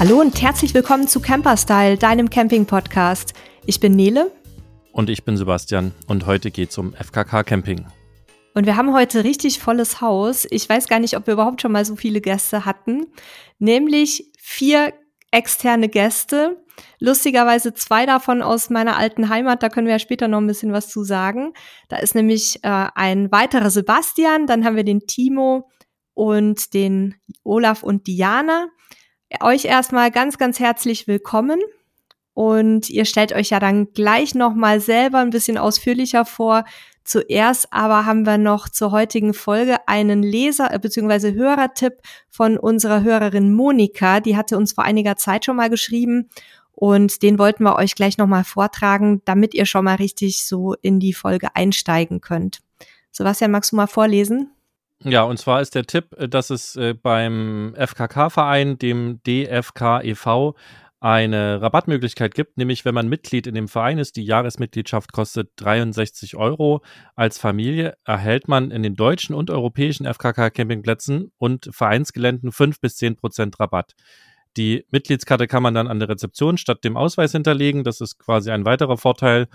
Hallo und herzlich willkommen zu Camperstyle, deinem Camping-Podcast. Ich bin Nele. Und ich bin Sebastian und heute geht es um FKK Camping. Und wir haben heute richtig volles Haus. Ich weiß gar nicht, ob wir überhaupt schon mal so viele Gäste hatten. Nämlich vier externe Gäste. Lustigerweise zwei davon aus meiner alten Heimat, da können wir ja später noch ein bisschen was zu sagen. Da ist nämlich äh, ein weiterer Sebastian, dann haben wir den Timo und den Olaf und Diana. Euch erstmal ganz, ganz herzlich willkommen. Und ihr stellt euch ja dann gleich nochmal selber ein bisschen ausführlicher vor. Zuerst aber haben wir noch zur heutigen Folge einen Leser- äh, bzw. Hörertipp von unserer Hörerin Monika. Die hatte uns vor einiger Zeit schon mal geschrieben und den wollten wir euch gleich nochmal vortragen, damit ihr schon mal richtig so in die Folge einsteigen könnt. Sebastian, magst du mal vorlesen? Ja, und zwar ist der Tipp, äh, dass es äh, beim FKK-Verein, dem DFK e.V., eine Rabattmöglichkeit gibt, nämlich wenn man Mitglied in dem Verein ist, die Jahresmitgliedschaft kostet 63 Euro. Als Familie erhält man in den deutschen und europäischen FKK-Campingplätzen und Vereinsgeländen 5 bis 10 Prozent Rabatt. Die Mitgliedskarte kann man dann an der Rezeption statt dem Ausweis hinterlegen. Das ist quasi ein weiterer Vorteil.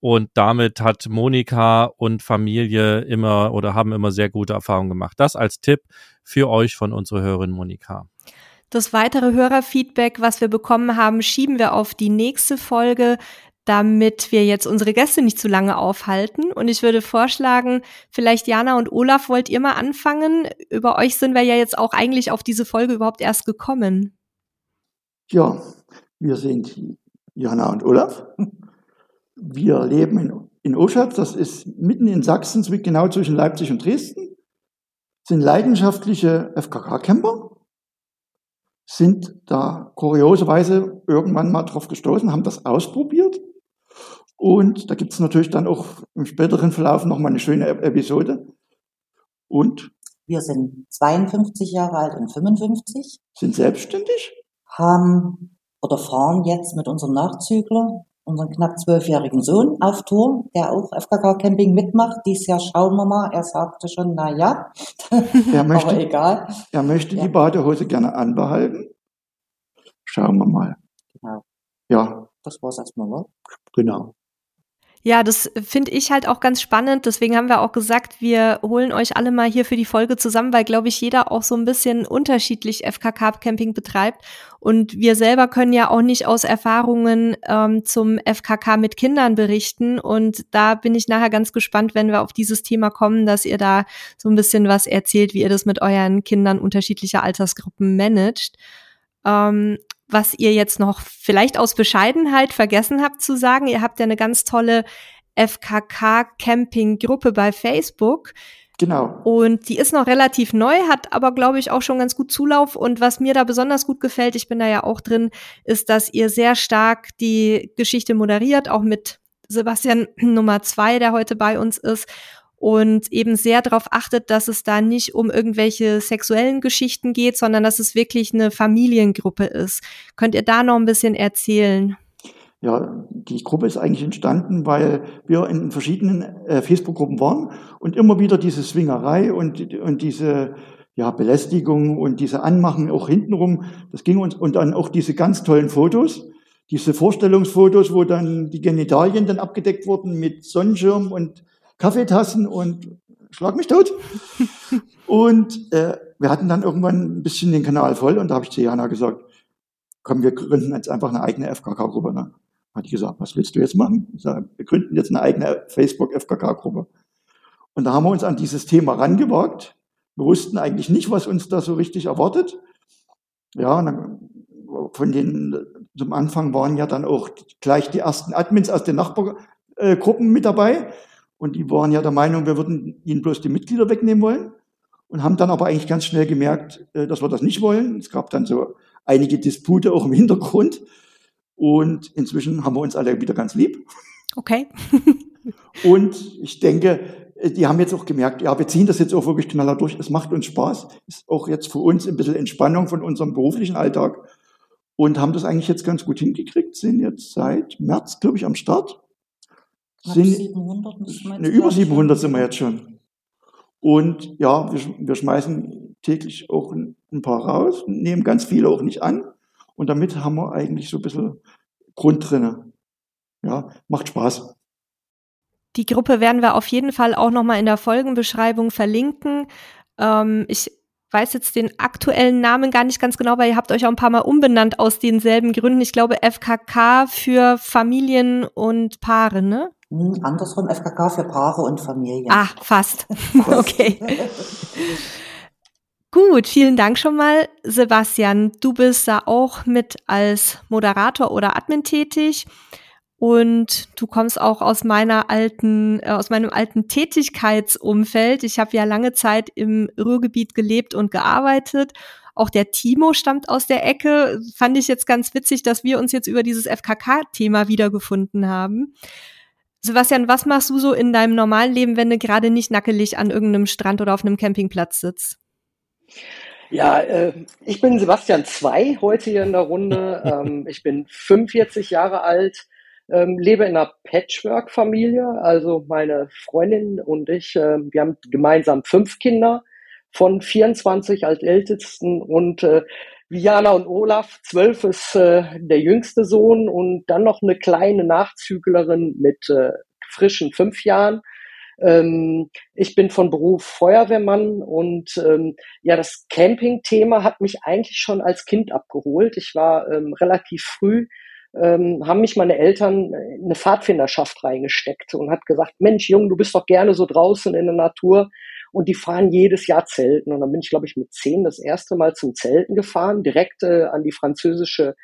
Und damit hat Monika und Familie immer oder haben immer sehr gute Erfahrungen gemacht. Das als Tipp für euch von unserer Hörerin Monika. Das weitere Hörerfeedback, was wir bekommen haben, schieben wir auf die nächste Folge, damit wir jetzt unsere Gäste nicht zu lange aufhalten. Und ich würde vorschlagen, vielleicht Jana und Olaf, wollt ihr mal anfangen? Über euch sind wir ja jetzt auch eigentlich auf diese Folge überhaupt erst gekommen. Ja, wir sind Jana und Olaf. Wir leben in, in Oschatz, das ist mitten in Sachsen, genau zwischen Leipzig und Dresden, sind leidenschaftliche FKK-Camper, sind da kurioserweise irgendwann mal drauf gestoßen, haben das ausprobiert. Und da gibt es natürlich dann auch im späteren Verlauf nochmal eine schöne Episode. Und wir sind 52 Jahre alt und 55. Sind selbstständig? Haben oder fahren jetzt mit unserem Nachzügler unseren knapp zwölfjährigen Sohn auf Tour, der auch FKK Camping mitmacht. Dies Jahr schauen wir mal. Er sagte schon, na ja, möchte, aber egal. Er möchte ja. die Badehose gerne anbehalten. Schauen wir mal. Genau. Ja. Das war's erstmal, ne? Genau. Ja, das finde ich halt auch ganz spannend. Deswegen haben wir auch gesagt, wir holen euch alle mal hier für die Folge zusammen, weil, glaube ich, jeder auch so ein bisschen unterschiedlich FKK-Camping betreibt. Und wir selber können ja auch nicht aus Erfahrungen ähm, zum FKK mit Kindern berichten. Und da bin ich nachher ganz gespannt, wenn wir auf dieses Thema kommen, dass ihr da so ein bisschen was erzählt, wie ihr das mit euren Kindern unterschiedlicher Altersgruppen managt. Ähm, was ihr jetzt noch vielleicht aus Bescheidenheit vergessen habt zu sagen. Ihr habt ja eine ganz tolle FKK-Camping-Gruppe bei Facebook. Genau. Und die ist noch relativ neu, hat aber, glaube ich, auch schon ganz gut Zulauf. Und was mir da besonders gut gefällt, ich bin da ja auch drin, ist, dass ihr sehr stark die Geschichte moderiert, auch mit Sebastian Nummer zwei, der heute bei uns ist und eben sehr darauf achtet, dass es da nicht um irgendwelche sexuellen Geschichten geht, sondern dass es wirklich eine Familiengruppe ist. Könnt ihr da noch ein bisschen erzählen? Ja, die Gruppe ist eigentlich entstanden, weil wir in verschiedenen äh, Facebook-Gruppen waren und immer wieder diese Swingerei und, und diese ja, Belästigung und diese Anmachen auch hintenrum, das ging uns, und dann auch diese ganz tollen Fotos, diese Vorstellungsfotos, wo dann die Genitalien dann abgedeckt wurden mit Sonnenschirm und Kaffeetassen und schlag mich tot. und äh, wir hatten dann irgendwann ein bisschen den Kanal voll und da habe ich zu Jana gesagt, komm, wir gründen jetzt einfach eine eigene FKK-Gruppe. Ne? Hat die gesagt, was willst du jetzt machen? Ich sage, wir gründen jetzt eine eigene Facebook-FKK-Gruppe. Und da haben wir uns an dieses Thema rangewagt. Wir wussten eigentlich nicht, was uns da so richtig erwartet. Ja, dann, von den, zum Anfang waren ja dann auch gleich die ersten Admins aus den Nachbargruppen mit dabei. Und die waren ja der Meinung, wir würden ihnen bloß die Mitglieder wegnehmen wollen und haben dann aber eigentlich ganz schnell gemerkt, äh, dass wir das nicht wollen. Es gab dann so einige Dispute auch im Hintergrund. Und inzwischen haben wir uns alle wieder ganz lieb. Okay. und ich denke, äh, die haben jetzt auch gemerkt, ja, wir ziehen das jetzt auch wirklich knaller durch. Es macht uns Spaß. Ist auch jetzt für uns ein bisschen Entspannung von unserem beruflichen Alltag. Und haben das eigentlich jetzt ganz gut hingekriegt, sind jetzt seit März, glaube ich, am Start sind 700, ne, über 700 sind wir jetzt schon. Und ja, wir, wir schmeißen täglich auch ein, ein paar raus, nehmen ganz viele auch nicht an. Und damit haben wir eigentlich so ein bisschen Grund drinne. Ja, macht Spaß. Die Gruppe werden wir auf jeden Fall auch nochmal in der Folgenbeschreibung verlinken. Ähm, ich weiß jetzt den aktuellen Namen gar nicht ganz genau, weil ihr habt euch auch ein paar Mal umbenannt aus denselben Gründen. Ich glaube FKK für Familien und Paare, ne? Hm, andersrum, FKK für Paare und Familien. Ah, fast. okay. Gut, vielen Dank schon mal, Sebastian. Du bist da auch mit als Moderator oder Admin tätig und du kommst auch aus meiner alten, äh, aus meinem alten Tätigkeitsumfeld. Ich habe ja lange Zeit im Ruhrgebiet gelebt und gearbeitet. Auch der Timo stammt aus der Ecke. Fand ich jetzt ganz witzig, dass wir uns jetzt über dieses FKK-Thema wiedergefunden haben. Sebastian, was machst du so in deinem normalen Leben, wenn du gerade nicht nackelig an irgendeinem Strand oder auf einem Campingplatz sitzt? Ja, äh, ich bin Sebastian Zwei heute hier in der Runde. ähm, ich bin 45 Jahre alt, ähm, lebe in einer Patchwork-Familie. Also meine Freundin und ich, äh, wir haben gemeinsam fünf Kinder von 24 als Ältesten und äh, Viana und Olaf, zwölf ist äh, der jüngste Sohn und dann noch eine kleine Nachzüglerin mit äh, frischen fünf Jahren. Ähm, ich bin von Beruf Feuerwehrmann und ähm, ja, das Camping-Thema hat mich eigentlich schon als Kind abgeholt. Ich war ähm, relativ früh ähm, haben mich meine Eltern eine Pfadfinderschaft reingesteckt und hat gesagt, Mensch, Jung, du bist doch gerne so draußen in der Natur. Und die fahren jedes Jahr Zelten. Und dann bin ich, glaube ich, mit zehn das erste Mal zum Zelten gefahren, direkt äh, an die französische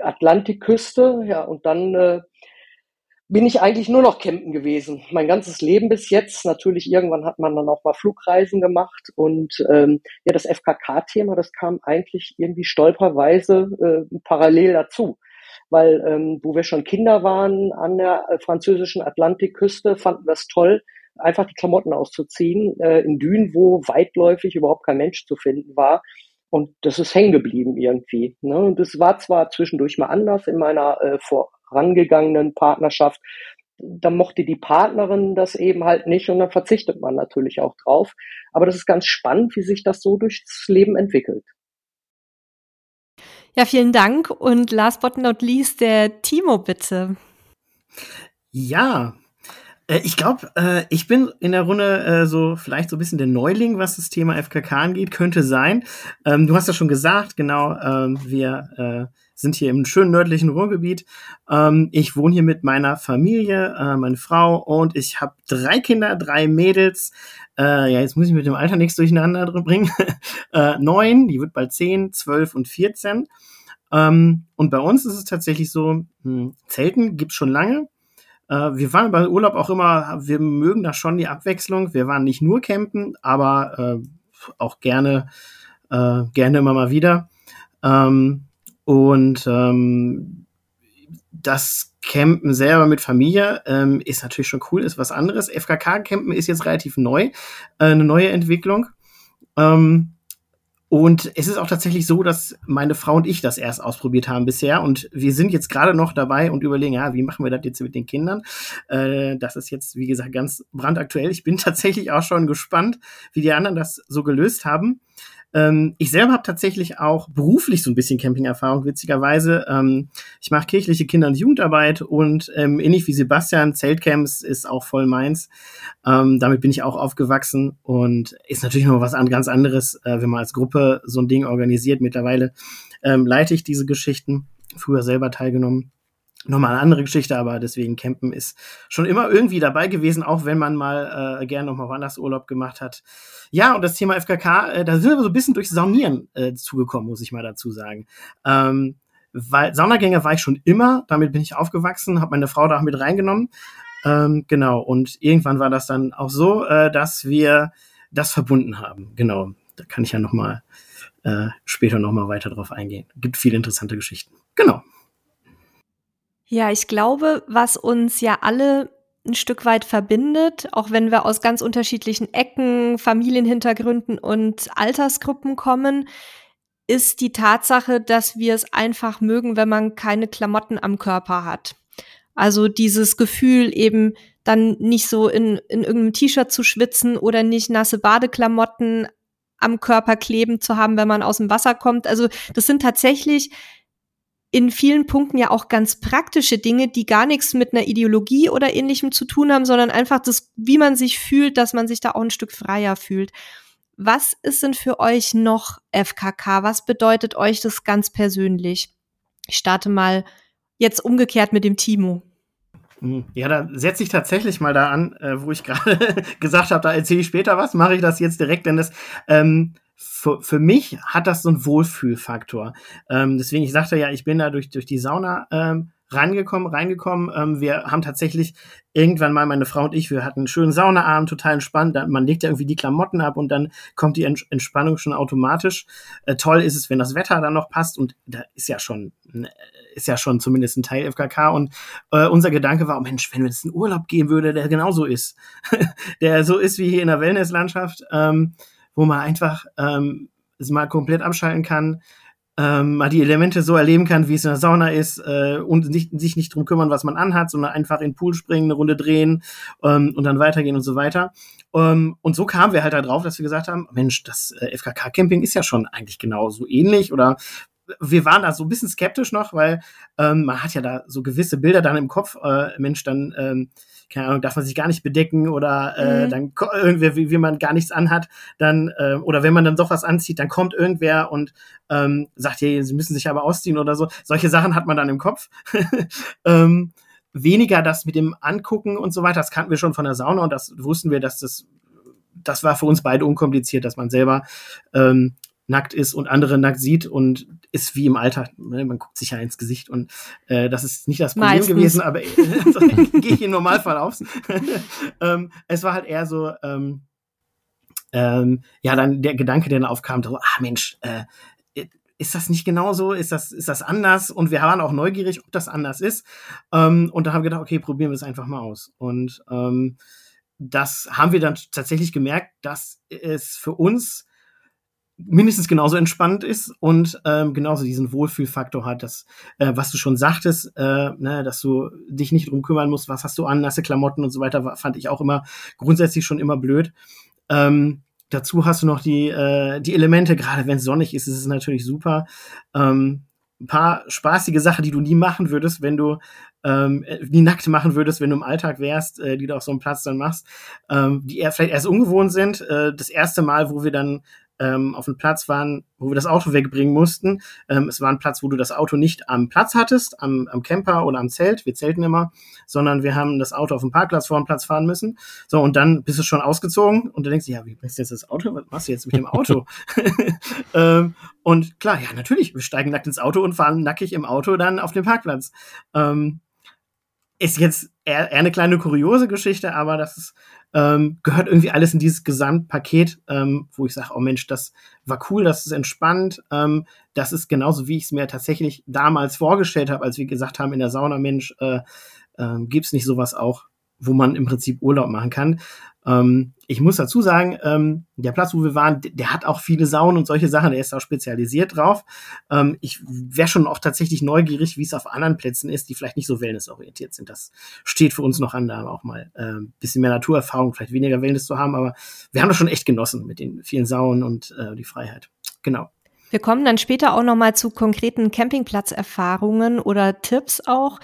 Atlantikküste. Ja, und dann äh, bin ich eigentlich nur noch campen gewesen. Mein ganzes Leben bis jetzt. Natürlich, irgendwann hat man dann auch mal Flugreisen gemacht. Und ähm, ja, das FKK-Thema, das kam eigentlich irgendwie stolperweise äh, parallel dazu weil ähm, wo wir schon Kinder waren an der äh, französischen Atlantikküste, fanden es toll, einfach die Klamotten auszuziehen äh, in Dünen, wo weitläufig überhaupt kein Mensch zu finden war. Und das ist hängen geblieben irgendwie. Ne? Und das war zwar zwischendurch mal anders in meiner äh, vorangegangenen Partnerschaft. Da mochte die Partnerin das eben halt nicht und dann verzichtet man natürlich auch drauf. Aber das ist ganz spannend, wie sich das so durchs Leben entwickelt. Ja, vielen Dank. Und last but not least, der Timo, bitte. Ja, äh, ich glaube, äh, ich bin in der Runde äh, so vielleicht so ein bisschen der Neuling, was das Thema FKK angeht, könnte sein. Ähm, du hast ja schon gesagt, genau, ähm, wir äh, sind hier im schönen nördlichen Ruhrgebiet. Ähm, ich wohne hier mit meiner Familie, äh, meine Frau und ich habe drei Kinder, drei Mädels. Äh, ja, jetzt muss ich mit dem Alter nichts durcheinander bringen. äh, neun, die wird bald zehn, zwölf und vierzehn. Ähm, und bei uns ist es tatsächlich so, hm, Zelten gibt's schon lange. Äh, wir waren bei Urlaub auch immer, wir mögen da schon die Abwechslung. Wir waren nicht nur campen, aber äh, auch gerne, äh, gerne immer mal wieder. Ähm, und ähm, das Campen selber mit Familie ähm, ist natürlich schon cool, ist was anderes. FKK-Campen ist jetzt relativ neu, äh, eine neue Entwicklung. Ähm, und es ist auch tatsächlich so, dass meine Frau und ich das erst ausprobiert haben bisher. Und wir sind jetzt gerade noch dabei und überlegen, ja, wie machen wir das jetzt mit den Kindern? Äh, das ist jetzt, wie gesagt, ganz brandaktuell. Ich bin tatsächlich auch schon gespannt, wie die anderen das so gelöst haben. Ähm, ich selber habe tatsächlich auch beruflich so ein bisschen Camping-Erfahrung, witzigerweise. Ähm, ich mache kirchliche Kinder- und Jugendarbeit und ähm, ähnlich wie Sebastian, Zeltcamps ist auch voll meins. Ähm, damit bin ich auch aufgewachsen und ist natürlich noch was an, ganz anderes, äh, wenn man als Gruppe so ein Ding organisiert. Mittlerweile ähm, leite ich diese Geschichten, früher selber teilgenommen nochmal eine andere Geschichte, aber deswegen Campen ist schon immer irgendwie dabei gewesen, auch wenn man mal äh, gerne nochmal woanders Urlaub gemacht hat. Ja, und das Thema FKK, äh, da sind wir so ein bisschen durch Saunieren äh, zugekommen, muss ich mal dazu sagen. Ähm, weil Saunagänger war ich schon immer, damit bin ich aufgewachsen, habe meine Frau da auch mit reingenommen. Ähm, genau, und irgendwann war das dann auch so, äh, dass wir das verbunden haben. Genau, da kann ich ja nochmal äh, später nochmal weiter drauf eingehen. Gibt viele interessante Geschichten. Genau. Ja, ich glaube, was uns ja alle ein Stück weit verbindet, auch wenn wir aus ganz unterschiedlichen Ecken, Familienhintergründen und Altersgruppen kommen, ist die Tatsache, dass wir es einfach mögen, wenn man keine Klamotten am Körper hat. Also dieses Gefühl eben dann nicht so in, in irgendeinem T-Shirt zu schwitzen oder nicht nasse Badeklamotten am Körper kleben zu haben, wenn man aus dem Wasser kommt. Also das sind tatsächlich in vielen Punkten ja auch ganz praktische Dinge, die gar nichts mit einer Ideologie oder ähnlichem zu tun haben, sondern einfach das, wie man sich fühlt, dass man sich da auch ein Stück freier fühlt. Was ist denn für euch noch FKK? Was bedeutet euch das ganz persönlich? Ich starte mal jetzt umgekehrt mit dem Timo. Hm, ja, da setze ich tatsächlich mal da an, äh, wo ich gerade gesagt habe, da erzähle ich später was, mache ich das jetzt direkt, denn das ähm, für, für mich hat das so einen Wohlfühlfaktor. Ähm, deswegen, ich sagte ja, ich bin da durch, durch die Sauna ähm, reingekommen, reingekommen. Ähm, wir haben tatsächlich irgendwann mal, meine Frau und ich, wir hatten einen schönen Saunaabend, total entspannt. Man legt ja irgendwie die Klamotten ab und dann kommt die Entspannung schon automatisch. Äh, toll ist es, wenn das Wetter dann noch passt und da ist ja schon, äh, ist ja schon zumindest ein Teil FKK und äh, unser Gedanke war, oh Mensch, wenn es einen Urlaub geben würde, der genauso ist, der so ist wie hier in der Wellnesslandschaft, ähm, wo man einfach ähm, mal komplett abschalten kann, ähm, mal die Elemente so erleben kann, wie es in der Sauna ist äh, und nicht, sich nicht drum kümmern, was man anhat, sondern einfach in den Pool springen, eine Runde drehen ähm, und dann weitergehen und so weiter. Ähm, und so kamen wir halt da drauf, dass wir gesagt haben, Mensch, das äh, FKK-Camping ist ja schon eigentlich genau so ähnlich oder wir waren da so ein bisschen skeptisch noch, weil ähm, man hat ja da so gewisse Bilder dann im Kopf, äh, Mensch, dann ähm, keine Ahnung, darf man sich gar nicht bedecken oder äh, mhm. dann irgendwer, wie, wie man gar nichts anhat, dann, äh, oder wenn man dann doch was anzieht, dann kommt irgendwer und ähm, sagt, hey, sie müssen sich aber ausziehen oder so. Solche Sachen hat man dann im Kopf. ähm, weniger das mit dem Angucken und so weiter, das kannten wir schon von der Sauna und das wussten wir, dass das, das war für uns beide unkompliziert, dass man selber ähm, nackt ist und andere nackt sieht und ist wie im Alltag, ne? man guckt sich ja ins Gesicht und äh, das ist nicht das Problem Meistens. gewesen, aber äh, so, gehe ich im Normalfall aufs. ähm, es war halt eher so, ähm, ähm, ja, dann der Gedanke, der dann aufkam, so, ah Mensch, äh, ist das nicht genauso? Ist das, ist das anders? Und wir waren auch neugierig, ob das anders ist. Ähm, und da haben wir gedacht, okay, probieren wir es einfach mal aus. Und ähm, das haben wir dann tatsächlich gemerkt, dass es für uns mindestens genauso entspannt ist und ähm, genauso diesen Wohlfühlfaktor hat, dass, äh, was du schon sagtest, äh, ne, dass du dich nicht drum kümmern musst, was hast du an, nasse Klamotten und so weiter, fand ich auch immer grundsätzlich schon immer blöd. Ähm, dazu hast du noch die, äh, die Elemente, gerade wenn es sonnig ist, ist es natürlich super. Ähm, ein paar spaßige Sachen, die du nie machen würdest, wenn du ähm, nie nackt machen würdest, wenn du im Alltag wärst, äh, die du auf so einem Platz dann machst, ähm, die eher vielleicht erst ungewohnt sind. Äh, das erste Mal, wo wir dann ähm, auf einem Platz waren, wo wir das Auto wegbringen mussten. Ähm, es war ein Platz, wo du das Auto nicht am Platz hattest, am, am Camper oder am Zelt, wir zelten immer, sondern wir haben das Auto auf dem Parkplatz vor dem Platz fahren müssen. So, und dann bist du schon ausgezogen und du denkst, ja, wie bringst du jetzt das Auto? Was machst du jetzt mit dem Auto? ähm, und klar, ja, natürlich, wir steigen nackt ins Auto und fahren nackig im Auto dann auf den Parkplatz. Ähm, ist jetzt eher, eher eine kleine kuriose Geschichte, aber das ist, ähm, gehört irgendwie alles in dieses Gesamtpaket, ähm, wo ich sage, oh Mensch, das war cool, das ist entspannt, ähm, das ist genauso, wie ich es mir tatsächlich damals vorgestellt habe, als wir gesagt haben, in der Sauna, Mensch, äh, äh, gibt es nicht sowas auch, wo man im Prinzip Urlaub machen kann. Ähm, ich muss dazu sagen, ähm, der Platz, wo wir waren, der hat auch viele Saunen und solche Sachen, der ist auch spezialisiert drauf. Ähm, ich wäre schon auch tatsächlich neugierig, wie es auf anderen Plätzen ist, die vielleicht nicht so wellnessorientiert sind. Das steht für uns noch an, da auch mal äh, bisschen mehr Naturerfahrung, vielleicht weniger Wellness zu haben, aber wir haben das schon echt genossen mit den vielen Saunen und äh, die Freiheit. Genau. Wir kommen dann später auch noch mal zu konkreten Campingplatzerfahrungen oder Tipps auch.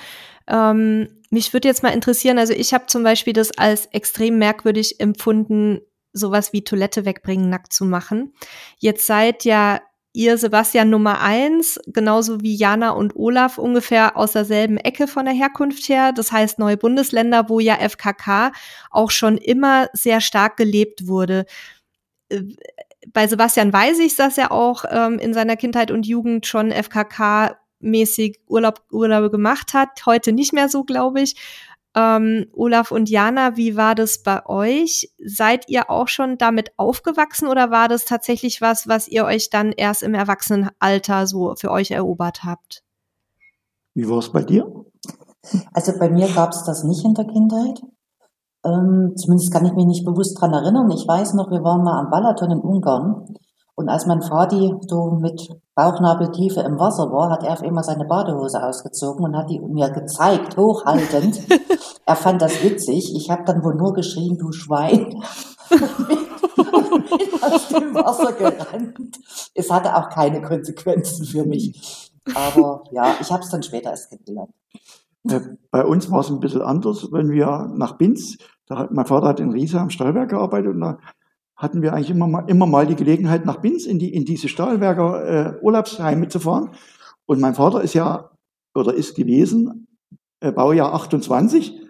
Ähm, mich würde jetzt mal interessieren, also ich habe zum Beispiel das als extrem merkwürdig empfunden, sowas wie Toilette wegbringen, nackt zu machen. Jetzt seid ja ihr Sebastian Nummer eins, genauso wie Jana und Olaf ungefähr aus derselben Ecke von der Herkunft her. Das heißt neue Bundesländer, wo ja FKK auch schon immer sehr stark gelebt wurde. Bei Sebastian weiß ich, dass er auch ähm, in seiner Kindheit und Jugend schon FKK mäßig Urlaub, Urlaube gemacht hat. Heute nicht mehr so, glaube ich. Ähm, Olaf und Jana, wie war das bei euch? Seid ihr auch schon damit aufgewachsen oder war das tatsächlich was, was ihr euch dann erst im Erwachsenenalter so für euch erobert habt? Wie war es bei dir? Also bei mir gab es das nicht in der Kindheit. Ähm, zumindest kann ich mich nicht bewusst dran erinnern. Ich weiß noch, wir waren mal am Balaton in Ungarn und als mein Vati so mit Bauchnabeltiefe im Wasser war, hat er auf einmal seine Badehose ausgezogen und hat die mir gezeigt, hochhaltend. er fand das witzig. Ich habe dann wohl nur geschrien, du Schwein. und bin aus dem Wasser gerannt. Es hatte auch keine Konsequenzen für mich. Aber ja, ich habe es dann später erst kennengelernt. Äh, bei uns war es ein bisschen anders, wenn wir nach Binz, hat, mein Vater hat in Riesa am Stahlwerk gearbeitet und da hatten wir eigentlich immer mal, immer mal die Gelegenheit, nach Binz in, die, in diese Stahlwerker äh, Urlaubsheime zu fahren. Und mein Vater ist ja, oder ist gewesen, äh, Baujahr 28,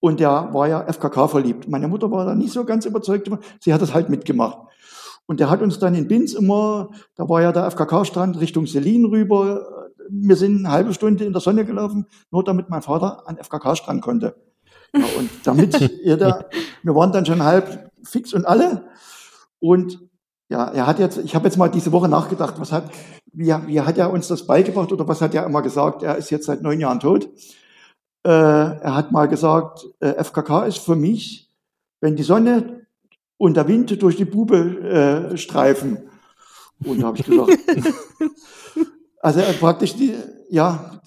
und der war ja FKK verliebt. Meine Mutter war da nicht so ganz überzeugt, sie hat das halt mitgemacht. Und der hat uns dann in Binz immer, da war ja der FKK-Strand Richtung Selin rüber. Wir sind eine halbe Stunde in der Sonne gelaufen, nur damit mein Vater an FKK-Strand konnte. Ja, und damit jeder, wir waren dann schon halb fix und alle. Und ja, er hat jetzt, ich habe jetzt mal diese Woche nachgedacht, was hat, wie, wie hat er uns das beigebracht oder was hat er immer gesagt? Er ist jetzt seit neun Jahren tot. Äh, er hat mal gesagt, äh, FKK ist für mich, wenn die Sonne und der Wind durch die Bube äh, streifen. Und da habe ich gesagt, also er praktisch die, ja,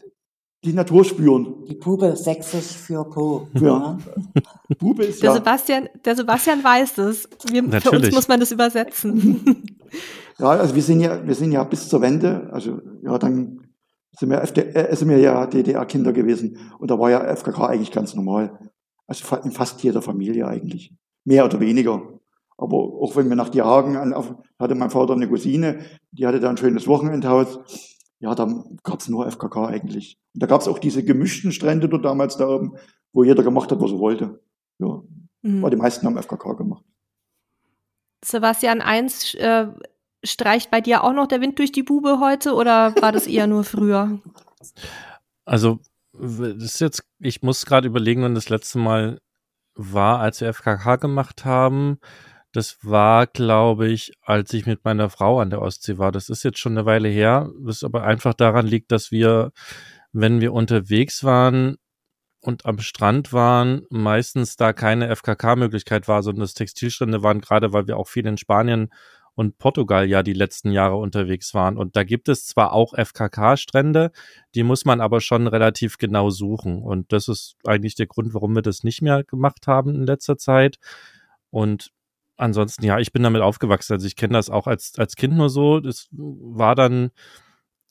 die Natur spüren. Die Bube sächsisch für Po. Ja. Bube ist Der, ja, Sebastian, der Sebastian weiß es. Wir, für uns Natürlich. muss man das übersetzen. ja, also wir sind ja, wir sind ja bis zur Wende, also ja, dann sind wir, FD, äh, sind wir ja DDR-Kinder gewesen und da war ja FKK eigentlich ganz normal. Also in fast jeder Familie eigentlich. Mehr oder weniger. Aber auch wenn wir nach auf, hatte mein Vater eine Cousine, die hatte da ein schönes Wochenendhaus. Ja, da gab's nur FKK eigentlich. Und da gab's auch diese gemischten Strände dort damals da oben, wo jeder gemacht hat, was er wollte. Ja, Mhm. aber die meisten haben FKK gemacht. Sebastian, eins äh, streicht bei dir auch noch der Wind durch die Bube heute oder war das eher nur früher? Also, das ist jetzt, ich muss gerade überlegen, wann das letzte Mal war, als wir FKK gemacht haben. Das war, glaube ich, als ich mit meiner Frau an der Ostsee war. Das ist jetzt schon eine Weile her, was aber einfach daran liegt, dass wir, wenn wir unterwegs waren und am Strand waren, meistens da keine FKK-Möglichkeit war, sondern das Textilstrände waren, gerade weil wir auch viel in Spanien und Portugal ja die letzten Jahre unterwegs waren. Und da gibt es zwar auch FKK-Strände, die muss man aber schon relativ genau suchen. Und das ist eigentlich der Grund, warum wir das nicht mehr gemacht haben in letzter Zeit. Und ansonsten, ja, ich bin damit aufgewachsen. Also ich kenne das auch als, als Kind nur so. Das war dann,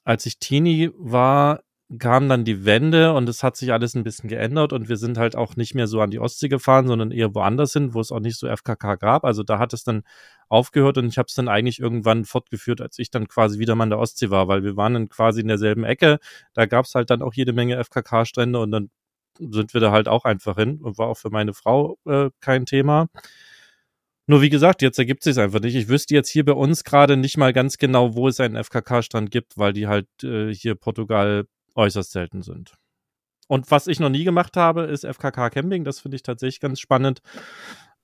als ich Teenie war, kam dann die Wende und es hat sich alles ein bisschen geändert und wir sind halt auch nicht mehr so an die Ostsee gefahren, sondern eher woanders hin, wo es auch nicht so FKK gab. Also da hat es dann aufgehört und ich habe es dann eigentlich irgendwann fortgeführt, als ich dann quasi wieder mal an der Ostsee war, weil wir waren dann quasi in derselben Ecke. Da gab es halt dann auch jede Menge FKK-Strände und dann sind wir da halt auch einfach hin und war auch für meine Frau äh, kein Thema. Nur wie gesagt, jetzt ergibt sich einfach nicht. Ich wüsste jetzt hier bei uns gerade nicht mal ganz genau, wo es einen FKK-Strand gibt, weil die halt äh, hier Portugal äußerst selten sind. Und was ich noch nie gemacht habe, ist FKK-Camping. Das finde ich tatsächlich ganz spannend.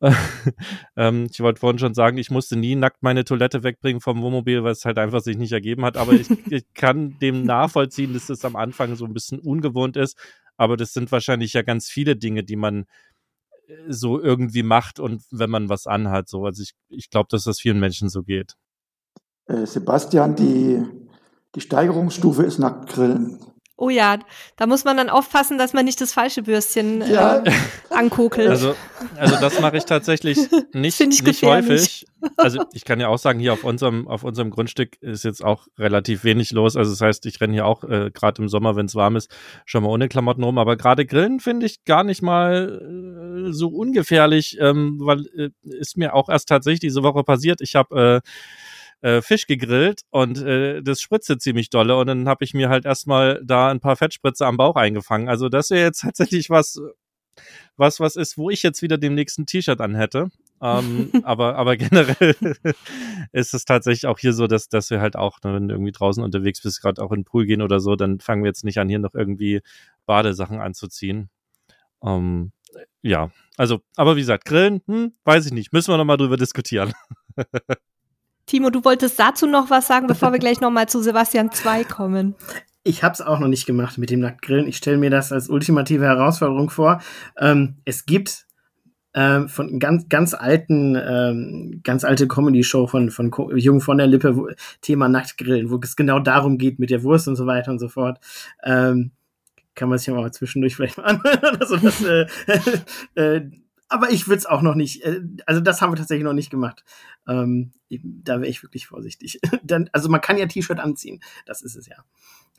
ähm, ich wollte vorhin schon sagen, ich musste nie nackt meine Toilette wegbringen vom Wohnmobil, weil es halt einfach sich nicht ergeben hat. Aber ich, ich kann dem nachvollziehen, dass es am Anfang so ein bisschen ungewohnt ist. Aber das sind wahrscheinlich ja ganz viele Dinge, die man so irgendwie macht und wenn man was anhat. So. Also ich, ich glaube, dass das vielen Menschen so geht. Äh, Sebastian, die, die Steigerungsstufe ist Nacktgrillen. Oh ja, da muss man dann aufpassen, dass man nicht das falsche Bürstchen äh, Ja. ankokelt. Also, also das mache ich tatsächlich nicht, ich nicht gefährlich. häufig. Also ich kann ja auch sagen, hier auf unserem, auf unserem Grundstück ist jetzt auch relativ wenig los. Also das heißt, ich renne hier auch äh, gerade im Sommer, wenn es warm ist, schon mal ohne Klamotten rum. Aber gerade Grillen finde ich gar nicht mal äh, so ungefährlich, ähm, weil äh, ist mir auch erst tatsächlich diese Woche passiert. Ich habe äh, äh, Fisch gegrillt und äh, das spritzte ziemlich dolle und dann habe ich mir halt erstmal da ein paar Fettspritze am Bauch eingefangen. Also das wäre jetzt tatsächlich was, was, was ist, wo ich jetzt wieder dem nächsten T-Shirt anhätte. ähm, aber, aber generell ist es tatsächlich auch hier so, dass, dass wir halt auch, ne, wenn du irgendwie draußen unterwegs bist, gerade auch in den Pool gehen oder so, dann fangen wir jetzt nicht an, hier noch irgendwie Badesachen anzuziehen. Ähm, ja, also, aber wie gesagt, Grillen, hm, weiß ich nicht, müssen wir nochmal drüber diskutieren. Timo, du wolltest dazu noch was sagen, bevor wir gleich nochmal zu Sebastian 2 kommen. Ich habe es auch noch nicht gemacht mit dem Nacktgrillen. Ich stelle mir das als ultimative Herausforderung vor. Ähm, es gibt ähm, von ganz ganz alten ähm, ganz alte Comedy Show von von Ko Jung von der Lippe wo, Thema Nacktgrillen, wo es genau darum geht mit der Wurst und so weiter und so fort. Ähm, kann man sich ja mal zwischendurch vielleicht mal anhören. Also das, äh, äh, aber ich würde es auch noch nicht, äh, also das haben wir tatsächlich noch nicht gemacht. Ähm, da wäre ich wirklich vorsichtig. Dann, also man kann ja T-Shirt anziehen, das ist es ja,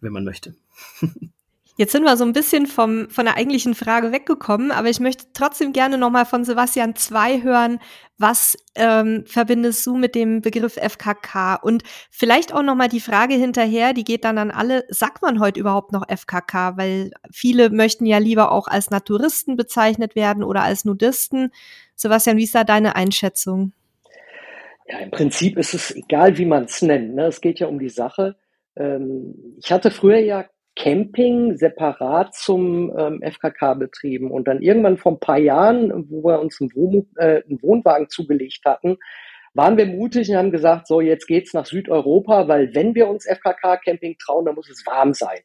wenn man möchte. Jetzt sind wir so ein bisschen vom, von der eigentlichen Frage weggekommen, aber ich möchte trotzdem gerne nochmal von Sebastian 2 hören, was ähm, verbindest du mit dem Begriff FKK? Und vielleicht auch nochmal die Frage hinterher, die geht dann an alle, sagt man heute überhaupt noch FKK? Weil viele möchten ja lieber auch als Naturisten bezeichnet werden oder als Nudisten. Sebastian, wie ist da deine Einschätzung? Ja, im Prinzip ist es egal, wie man es nennt. Ne? Es geht ja um die Sache. Ähm, ich hatte früher ja Camping separat zum ähm, FKK betrieben. Und dann irgendwann vor ein paar Jahren, wo wir uns einen, Wohn äh, einen Wohnwagen zugelegt hatten, waren wir mutig und haben gesagt, so jetzt geht's nach Südeuropa, weil wenn wir uns FKK-Camping trauen, dann muss es warm sein.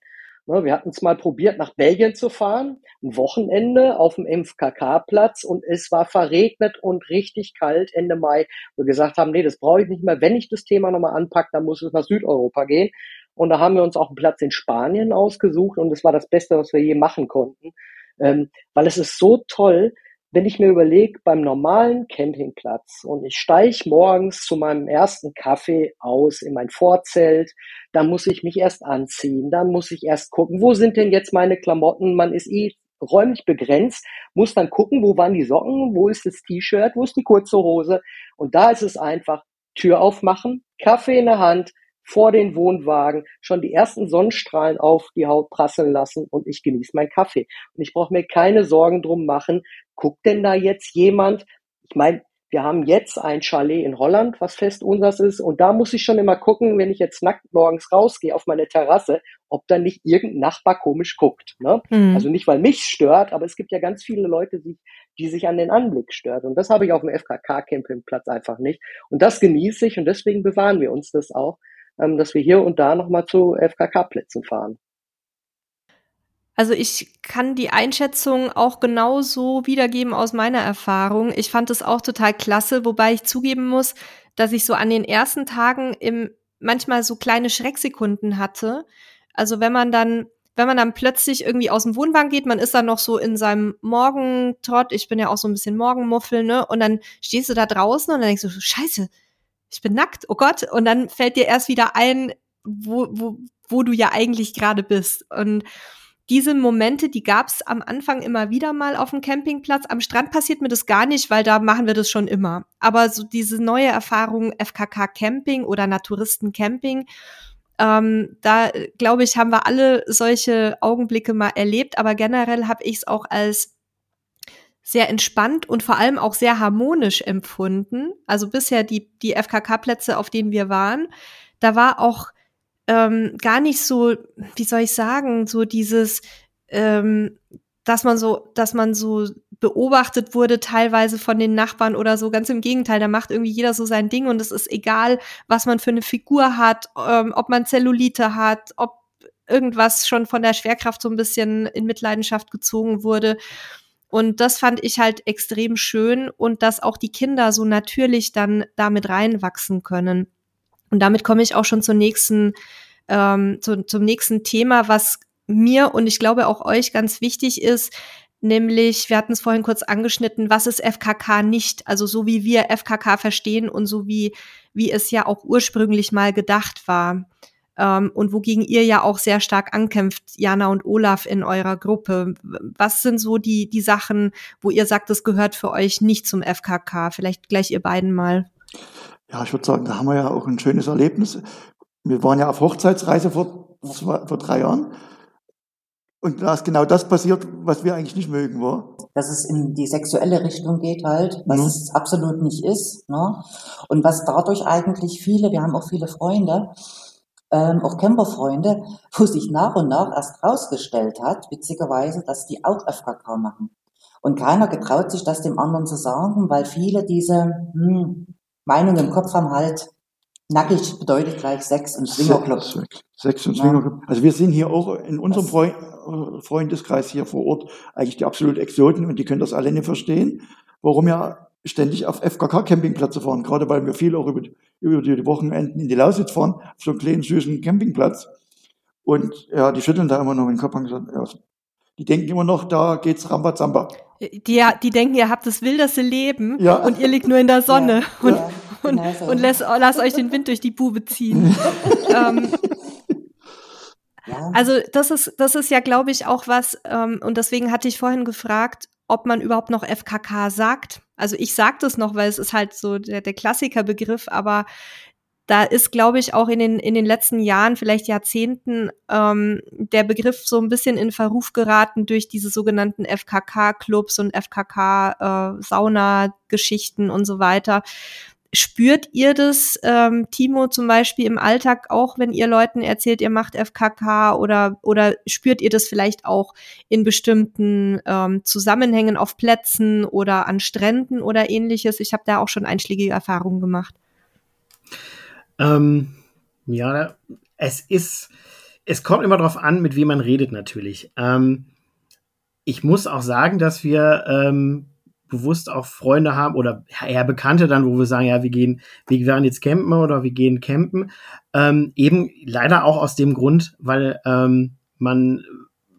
Ne, wir hatten es mal probiert, nach Belgien zu fahren, ein Wochenende auf dem FKK-Platz und es war verregnet und richtig kalt Ende Mai. Wir gesagt haben, nee, das brauche ich nicht mehr. Wenn ich das Thema nochmal anpacke, dann muss es nach Südeuropa gehen. Und da haben wir uns auch einen Platz in Spanien ausgesucht und es war das Beste, was wir je machen konnten. Ähm, weil es ist so toll, wenn ich mir überlege, beim normalen Campingplatz und ich steige morgens zu meinem ersten Kaffee aus in mein Vorzelt, dann muss ich mich erst anziehen, dann muss ich erst gucken, wo sind denn jetzt meine Klamotten? Man ist eh räumlich begrenzt, muss dann gucken, wo waren die Socken, wo ist das T-Shirt, wo ist die kurze Hose? Und da ist es einfach Tür aufmachen, Kaffee in der Hand, vor den Wohnwagen schon die ersten Sonnenstrahlen auf die Haut prasseln lassen und ich genieße meinen Kaffee. Und ich brauche mir keine Sorgen drum machen, guckt denn da jetzt jemand? Ich meine, wir haben jetzt ein Chalet in Holland, was fest unseres ist. Und da muss ich schon immer gucken, wenn ich jetzt nackt morgens rausgehe auf meine Terrasse, ob da nicht irgendein Nachbar komisch guckt. Ne? Mhm. Also nicht, weil mich stört, aber es gibt ja ganz viele Leute, die, die sich an den Anblick stört. Und das habe ich auf dem FKK-Campingplatz einfach nicht. Und das genieße ich und deswegen bewahren wir uns das auch dass wir hier und da nochmal zu FKK-Plätzen fahren. Also ich kann die Einschätzung auch genauso wiedergeben aus meiner Erfahrung. Ich fand es auch total klasse, wobei ich zugeben muss, dass ich so an den ersten Tagen im manchmal so kleine Schrecksekunden hatte. Also wenn man dann wenn man dann plötzlich irgendwie aus dem Wohnwagen geht, man ist dann noch so in seinem Morgentrott, ich bin ja auch so ein bisschen Morgenmuffel, ne? Und dann stehst du da draußen und dann denkst du, scheiße, ich bin nackt, oh Gott. Und dann fällt dir erst wieder ein, wo, wo, wo du ja eigentlich gerade bist. Und diese Momente, die gab's am Anfang immer wieder mal auf dem Campingplatz. Am Strand passiert mir das gar nicht, weil da machen wir das schon immer. Aber so diese neue Erfahrung FKK Camping oder Naturisten Camping, ähm, da glaube ich, haben wir alle solche Augenblicke mal erlebt. Aber generell habe ich es auch als sehr entspannt und vor allem auch sehr harmonisch empfunden. Also bisher die, die FKK-Plätze, auf denen wir waren, da war auch ähm, gar nicht so, wie soll ich sagen, so dieses, ähm, dass man so, dass man so beobachtet wurde teilweise von den Nachbarn oder so. Ganz im Gegenteil, da macht irgendwie jeder so sein Ding und es ist egal, was man für eine Figur hat, ähm, ob man Zellulite hat, ob irgendwas schon von der Schwerkraft so ein bisschen in Mitleidenschaft gezogen wurde. Und das fand ich halt extrem schön und dass auch die Kinder so natürlich dann damit reinwachsen können. Und damit komme ich auch schon zur nächsten, ähm, zu, zum nächsten Thema, was mir und ich glaube auch euch ganz wichtig ist, nämlich, wir hatten es vorhin kurz angeschnitten, was ist FKK nicht? Also so wie wir FKK verstehen und so wie, wie es ja auch ursprünglich mal gedacht war ähm, und wogegen ihr ja auch sehr stark ankämpft, Jana und Olaf in eurer Gruppe. Was sind so die, die Sachen, wo ihr sagt, das gehört für euch nicht zum FKK? Vielleicht gleich ihr beiden mal. Ja, ich würde sagen, da haben wir ja auch ein schönes Erlebnis. Wir waren ja auf Hochzeitsreise vor, zwei, vor drei Jahren. Und da ist genau das passiert, was wir eigentlich nicht mögen, war. Dass es in die sexuelle Richtung geht halt, was mhm. es absolut nicht ist. Ne? Und was dadurch eigentlich viele, wir haben auch viele Freunde, ähm, auch Camperfreunde, wo sich nach und nach erst rausgestellt hat, witzigerweise, dass die auch FKK machen. Und keiner getraut sich das dem anderen zu sagen, weil viele diese hm, Meinung im Kopf haben halt, nackig bedeutet gleich Sex und Swingerclub. Sex, Sex und Swingerclub. Ja. Also wir sind hier auch in unserem Freund, Freundeskreis hier vor Ort eigentlich die absolut Exoten und die können das alle nicht verstehen, warum ja ständig auf FKK-Campingplätze fahren, gerade weil wir viel auch über, über die Wochenenden in die Lausitz fahren, auf so einen kleinen süßen Campingplatz. Und ja, die schütteln da immer noch den Kopf und gesagt, ja, die denken immer noch, da geht's Rambazamba. Die, die denken, ihr habt das wildeste Leben Ja. und ihr liegt nur in der Sonne Ja, und, ja, und, genau so. und lasst, lasst euch den Wind durch die Bube ziehen. ähm, ja. also das ist, das ist ja, glaube ich, auch was, ähm, und deswegen hatte ich vorhin gefragt, ob man überhaupt noch FKK sagt. Also ich sage das noch, weil es ist halt so der, der Klassikerbegriff, aber da ist, glaube ich, auch in den, in den letzten Jahren, vielleicht Jahrzehnten, ähm, der Begriff so ein bisschen in Verruf geraten durch diese sogenannten FKK-Clubs und FKK-Sauna-Geschichten und so weiter. Spürt ihr das, ähm, Timo, zum Beispiel im Alltag auch, wenn ihr Leuten erzählt, ihr macht FKK oder, oder spürt ihr das vielleicht auch in bestimmten ähm, Zusammenhängen auf Plätzen oder an Stränden oder ähnliches? Ich habe da auch schon einschlägige Erfahrungen gemacht. Ähm, ja, es ist, es kommt immer darauf an, mit wem man redet natürlich. Ähm, ich muss auch sagen, dass wir ähm, bewusst auch Freunde haben oder eher Bekannte dann, wo wir sagen, ja, wir gehen, wir werden jetzt campen oder wir gehen campen. Ähm, eben leider auch aus dem Grund, weil ähm, man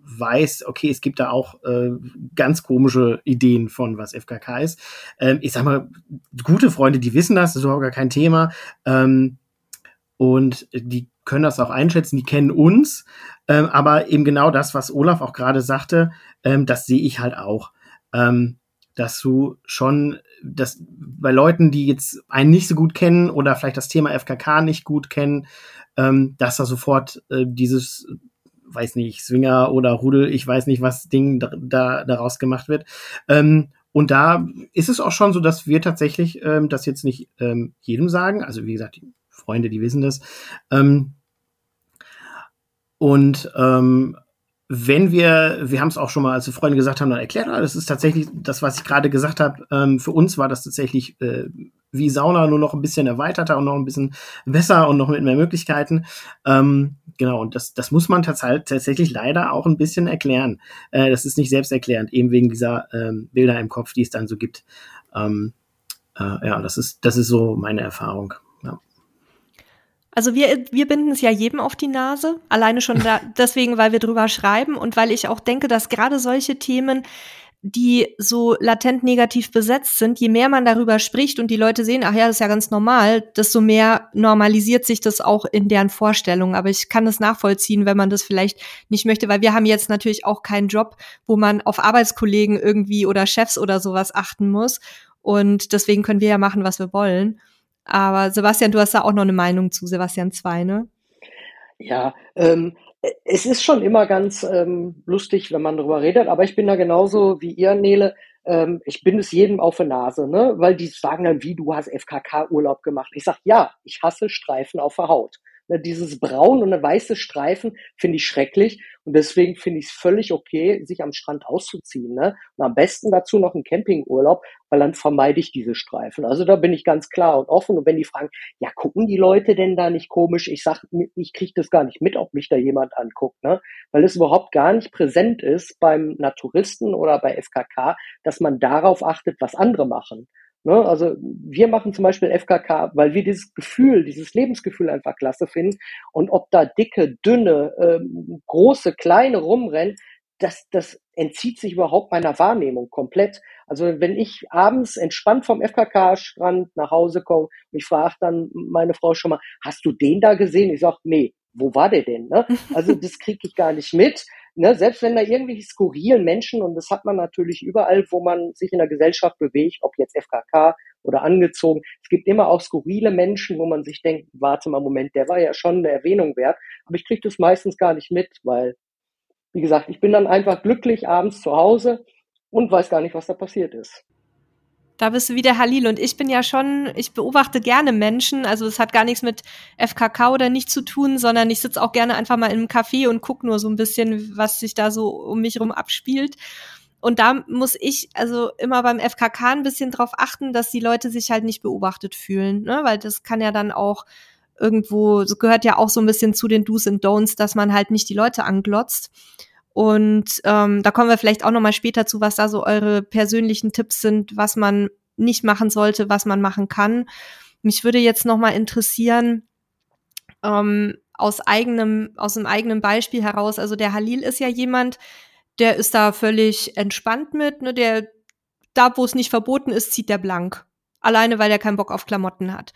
weiß, okay, es gibt da auch äh, ganz komische Ideen von, was FKK ist. Ähm, ich sag mal, gute Freunde, die wissen das, das ist überhaupt gar kein Thema. Ähm, und die können das auch einschätzen, die kennen uns. Ähm, aber eben genau das, was Olaf auch gerade sagte, ähm, das sehe ich halt auch. Ähm, dass du schon, dass bei Leuten, die jetzt einen nicht so gut kennen oder vielleicht das Thema FKK nicht gut kennen, ähm, dass da sofort äh, dieses, weiß nicht, Swinger oder Rudel, ich weiß nicht, was Ding da, da daraus gemacht wird. Ähm, und da ist es auch schon so, dass wir tatsächlich ähm, das jetzt nicht ähm, jedem sagen. Also wie gesagt, die Freunde, die wissen das. Ähm, und ähm, wenn wir, wir haben es auch schon mal, als wir Freunde gesagt haben, dann erklärt, das ist tatsächlich das, was ich gerade gesagt habe. Ähm, für uns war das tatsächlich äh, wie Sauna nur noch ein bisschen erweiterter und noch ein bisschen besser und noch mit mehr Möglichkeiten. Ähm, genau, und das, das muss man tats tatsächlich leider auch ein bisschen erklären. Äh, das ist nicht selbsterklärend, eben wegen dieser ähm, Bilder im Kopf, die es dann so gibt. Ähm, äh, ja, das ist, das ist so meine Erfahrung. Also wir, wir binden es ja jedem auf die Nase, alleine schon da, deswegen, weil wir drüber schreiben und weil ich auch denke, dass gerade solche Themen, die so latent negativ besetzt sind, je mehr man darüber spricht und die Leute sehen, ach ja, das ist ja ganz normal, desto mehr normalisiert sich das auch in deren Vorstellung. Aber ich kann das nachvollziehen, wenn man das vielleicht nicht möchte, weil wir haben jetzt natürlich auch keinen Job, wo man auf Arbeitskollegen irgendwie oder Chefs oder sowas achten muss. Und deswegen können wir ja machen, was wir wollen. Aber Sebastian, du hast da auch noch eine Meinung zu Sebastian 2, ne? Ja, ähm, es ist schon immer ganz ähm, lustig, wenn man darüber redet, aber ich bin da genauso wie ihr, Nele. Ähm, ich bin es jedem auf der Nase, ne? Weil die sagen dann, wie du hast FKK-Urlaub gemacht. Ich sag, ja, ich hasse Streifen auf der Haut. Ne, dieses braun und eine weiße Streifen finde ich schrecklich und deswegen finde ich es völlig okay, sich am Strand auszuziehen. Ne? Und am besten dazu noch einen Campingurlaub, weil dann vermeide ich diese Streifen. Also da bin ich ganz klar und offen. Und wenn die fragen, ja, gucken die Leute denn da nicht komisch? Ich sag, ich kriege das gar nicht mit, ob mich da jemand anguckt, ne? Weil es überhaupt gar nicht präsent ist beim Naturisten oder bei FKK, dass man darauf achtet, was andere machen. Ne? Also wir machen zum Beispiel FKK, weil wir dieses Gefühl, dieses Lebensgefühl einfach klasse finden. Und ob da dicke, dünne, ähm, große, kleine rumrennen, das, das entzieht sich überhaupt meiner Wahrnehmung komplett. Also wenn ich abends entspannt vom FKK-Strand nach Hause komme und ich frage dann meine Frau schon mal, hast du den da gesehen? Ich sage, nee, wo war der denn? Ne? Also das kriege ich gar nicht mit. Ne? Selbst wenn da irgendwelche skurrilen Menschen, und das hat man natürlich überall, wo man sich in der Gesellschaft bewegt, ob jetzt FKK oder angezogen, es gibt immer auch skurrile Menschen, wo man sich denkt, warte mal, Moment, der war ja schon eine Erwähnung wert. Aber ich kriege das meistens gar nicht mit, weil, wie gesagt, ich bin dann einfach glücklich abends zu Hause und weiß gar nicht, was da passiert ist. Da bist du wieder Halil und ich bin ja schon, ich beobachte gerne Menschen, also es hat gar nichts mit FKK oder nicht zu tun, sondern ich sitze auch gerne einfach mal in einem Café und gucke nur so ein bisschen, was sich da so um mich rum abspielt. Und da muss ich also immer beim FKK ein bisschen drauf achten, dass die Leute sich halt nicht beobachtet fühlen, ne? weil das kann ja dann auch irgendwo, so gehört ja auch so ein bisschen zu den Do's und Don'ts, dass man halt nicht die Leute anglotzt. Und ähm, da kommen wir vielleicht auch noch mal später zu, was da so eure persönlichen Tipps sind, was man nicht machen sollte, was man machen kann. Mich würde jetzt noch mal interessieren ähm, aus eigenem aus einem eigenen Beispiel heraus. Also der Halil ist ja jemand, der ist da völlig entspannt mit, ne? Der, da wo es nicht verboten ist, zieht der blank. Alleine, weil er keinen Bock auf Klamotten hat.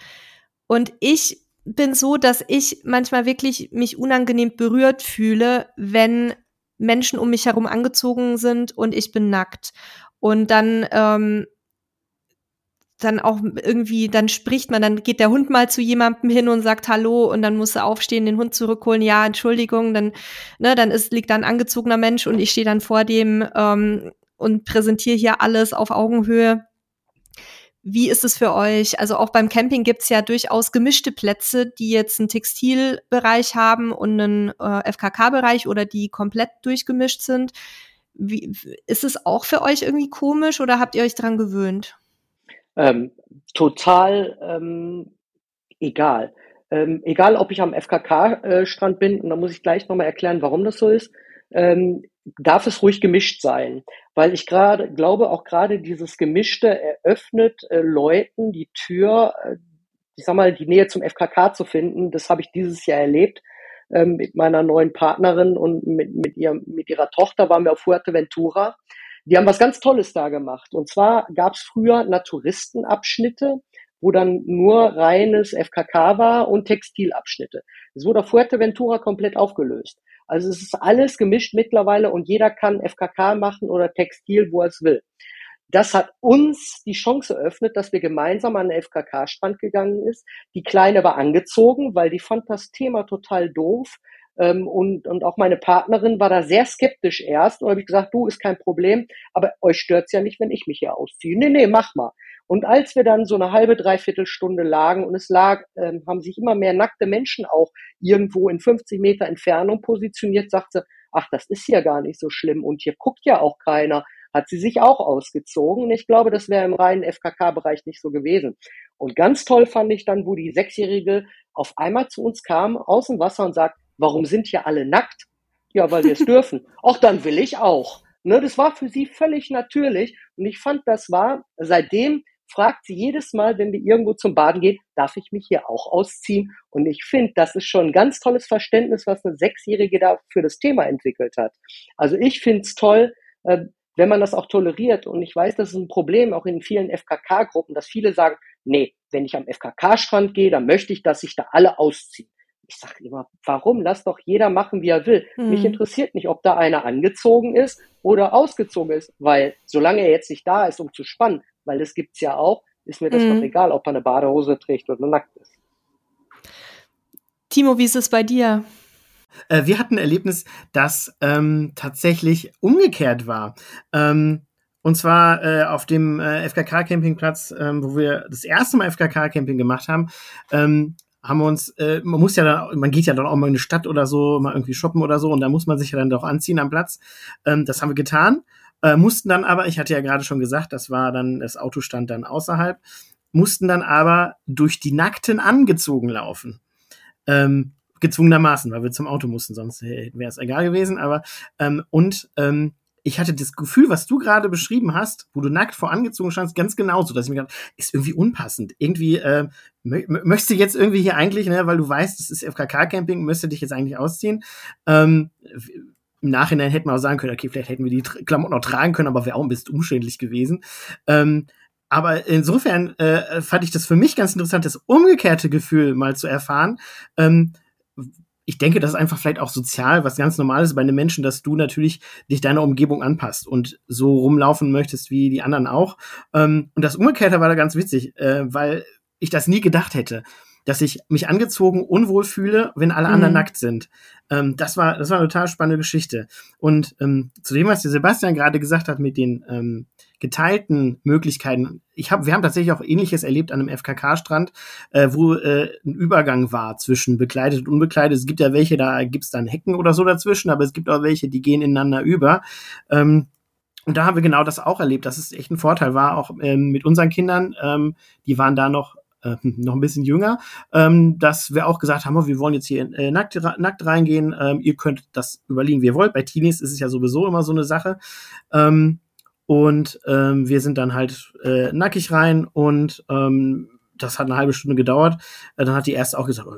Und ich bin so, dass ich manchmal wirklich mich unangenehm berührt fühle, wenn Menschen um mich herum angezogen sind und ich bin nackt. Und dann ähm, dann auch irgendwie, dann spricht man, dann geht der Hund mal zu jemandem hin und sagt Hallo und dann muss er aufstehen, den Hund zurückholen, ja, Entschuldigung, dann, ne, dann ist, liegt da ein angezogener Mensch und ich stehe dann vor dem ähm, und präsentiere hier alles auf Augenhöhe. Wie ist es für euch? Also auch beim Camping gibt's ja durchaus gemischte Plätze, die jetzt einen Textilbereich haben und einen äh, FKK-Bereich oder die komplett durchgemischt sind. Wie, ist es auch für euch irgendwie komisch oder habt ihr euch dran gewöhnt? Ähm, total ähm, egal. Ähm, egal, ob ich am FKK-Strand äh, bin, und da muss ich gleich nochmal erklären, warum das so ist, ähm, darf es ruhig gemischt sein. Weil ich gerade glaube, auch gerade dieses Gemischte eröffnet äh, Leuten die Tür, äh, ich sag mal, die Nähe zum FKK zu finden. Das habe ich dieses Jahr erlebt ähm, mit meiner neuen Partnerin und mit, mit, ihr, mit ihrer Tochter waren wir auf Fuerteventura. Die haben was ganz Tolles da gemacht. Und zwar gab es früher Naturistenabschnitte, wo dann nur reines FKK war und Textilabschnitte. Es wurde auf Fuerteventura komplett aufgelöst. Also es ist alles gemischt mittlerweile und jeder kann FKK machen oder Textil, wo er es will. Das hat uns die Chance eröffnet, dass wir gemeinsam an den FKK-Strand gegangen ist. Die Kleine war angezogen, weil die fand das Thema total doof. Ähm, und, und auch meine Partnerin war da sehr skeptisch erst. Und habe ich gesagt, du, ist kein Problem, aber euch stört's ja nicht, wenn ich mich hier ausziehe. Nee, nee, mach mal. Und als wir dann so eine halbe, dreiviertel Stunde lagen und es lag, ähm, haben sich immer mehr nackte Menschen auch irgendwo in 50 Meter Entfernung positioniert, sagte, ach, das ist ja gar nicht so schlimm und hier guckt ja auch keiner hat sie sich auch ausgezogen. Und ich glaube, das wäre im reinen FKK-Bereich nicht so gewesen. Und ganz toll fand ich dann, wo die Sechsjährige auf einmal zu uns kam aus dem Wasser und sagt, warum sind hier alle nackt? Ja, weil wir es dürfen. Auch dann will ich auch. Ne, das war für sie völlig natürlich. Und ich fand, das war, seitdem fragt sie jedes Mal, wenn wir irgendwo zum Baden gehen, darf ich mich hier auch ausziehen? Und ich finde, das ist schon ein ganz tolles Verständnis, was eine Sechsjährige da für das Thema entwickelt hat. Also ich finde es toll, äh, wenn man das auch toleriert. Und ich weiß, das ist ein Problem auch in vielen FKK-Gruppen, dass viele sagen, nee, wenn ich am FKK-Strand gehe, dann möchte ich, dass sich da alle ausziehen. Ich sage immer, warum? Lass doch jeder machen, wie er will. Hm. Mich interessiert nicht, ob da einer angezogen ist oder ausgezogen ist, weil solange er jetzt nicht da ist, um zu spannen, weil das gibt's ja auch, ist mir das hm. doch egal, ob er eine Badehose trägt oder nackt ist. Timo, wie ist es bei dir? Äh, wir hatten ein Erlebnis, das ähm, tatsächlich umgekehrt war. Ähm, und zwar äh, auf dem äh, FKK-Campingplatz, ähm, wo wir das erste Mal FKK-Camping gemacht haben, ähm, haben wir uns, äh, man muss ja dann, man geht ja dann auch mal in eine Stadt oder so, mal irgendwie shoppen oder so, und da muss man sich ja dann doch anziehen am Platz. Ähm, das haben wir getan, äh, mussten dann aber, ich hatte ja gerade schon gesagt, das war dann, das Auto stand dann außerhalb, mussten dann aber durch die Nackten angezogen laufen. Ähm, gezwungenermaßen, weil wir zum Auto mussten, sonst wäre es egal gewesen. Aber ähm, und ähm, ich hatte das Gefühl, was du gerade beschrieben hast, wo du nackt vor angezogen standst, ganz genauso, dass ich mir gedacht, ist irgendwie unpassend. Irgendwie äh, möchtest du jetzt irgendwie hier eigentlich, ne, weil du weißt, es ist FKK-Camping, müsste dich jetzt eigentlich ausziehen. Ähm, Im Nachhinein hätten wir auch sagen können, okay, vielleicht hätten wir die Klamotten noch tragen können, aber wäre auch ein bisschen umständlich gewesen. Ähm, aber insofern äh, fand ich das für mich ganz interessant, das umgekehrte Gefühl mal zu erfahren. Ähm, ich denke, das ist einfach vielleicht auch sozial was ganz Normales bei einem Menschen, dass du natürlich dich deiner Umgebung anpasst und so rumlaufen möchtest wie die anderen auch. Ähm, und das Umgekehrte war da ganz witzig, äh, weil ich das nie gedacht hätte dass ich mich angezogen unwohl fühle, wenn alle mhm. anderen nackt sind. Ähm, das war das war eine total spannende Geschichte. Und ähm, zu dem, was der Sebastian gerade gesagt hat mit den ähm, geteilten Möglichkeiten. Ich hab, wir haben tatsächlich auch Ähnliches erlebt an einem FKK-Strand, äh, wo äh, ein Übergang war zwischen bekleidet und unbekleidet. Es gibt ja welche, da gibt's dann Hecken oder so dazwischen, aber es gibt auch welche, die gehen ineinander über. Ähm, und da haben wir genau das auch erlebt, dass es echt ein Vorteil war, auch ähm, mit unseren Kindern. Ähm, die waren da noch äh, noch ein bisschen jünger, ähm, dass wir auch gesagt haben, oh, wir wollen jetzt hier äh, nackt, nackt reingehen, ähm, ihr könnt das überlegen, wie ihr wollt. Bei Teenies ist es ja sowieso immer so eine Sache. Ähm, und ähm, wir sind dann halt äh, nackig rein und ähm, das hat eine halbe Stunde gedauert. Äh, dann hat die erste auch gesagt, oh,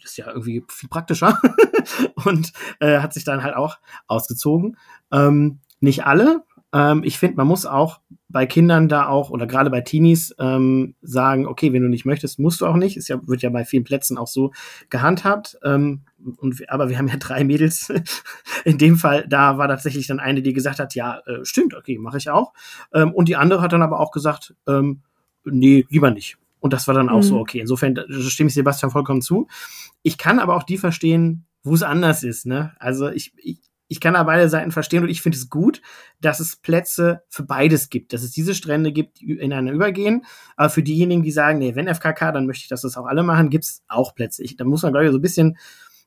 das ist ja irgendwie viel praktischer und äh, hat sich dann halt auch ausgezogen. Ähm, nicht alle. Ähm, ich finde, man muss auch bei Kindern da auch oder gerade bei Teenies ähm, sagen, okay, wenn du nicht möchtest, musst du auch nicht. Ist ja, wird ja bei vielen Plätzen auch so gehandhabt. Ähm, und, aber wir haben ja drei Mädels. In dem Fall, da war tatsächlich dann eine, die gesagt hat, ja, äh, stimmt, okay, mache ich auch. Ähm, und die andere hat dann aber auch gesagt, ähm, nee, lieber nicht. Und das war dann auch mhm. so, okay. Insofern stimme ich Sebastian vollkommen zu. Ich kann aber auch die verstehen, wo es anders ist. Ne? Also ich, ich, ich kann da beide Seiten verstehen und ich finde es gut, dass es Plätze für beides gibt, dass es diese Strände gibt, die ineinander übergehen. Aber für diejenigen, die sagen, nee, wenn FKK, dann möchte ich, dass das auch alle machen, gibt es auch Plätze. Ich, da muss man, glaube ich, so ein bisschen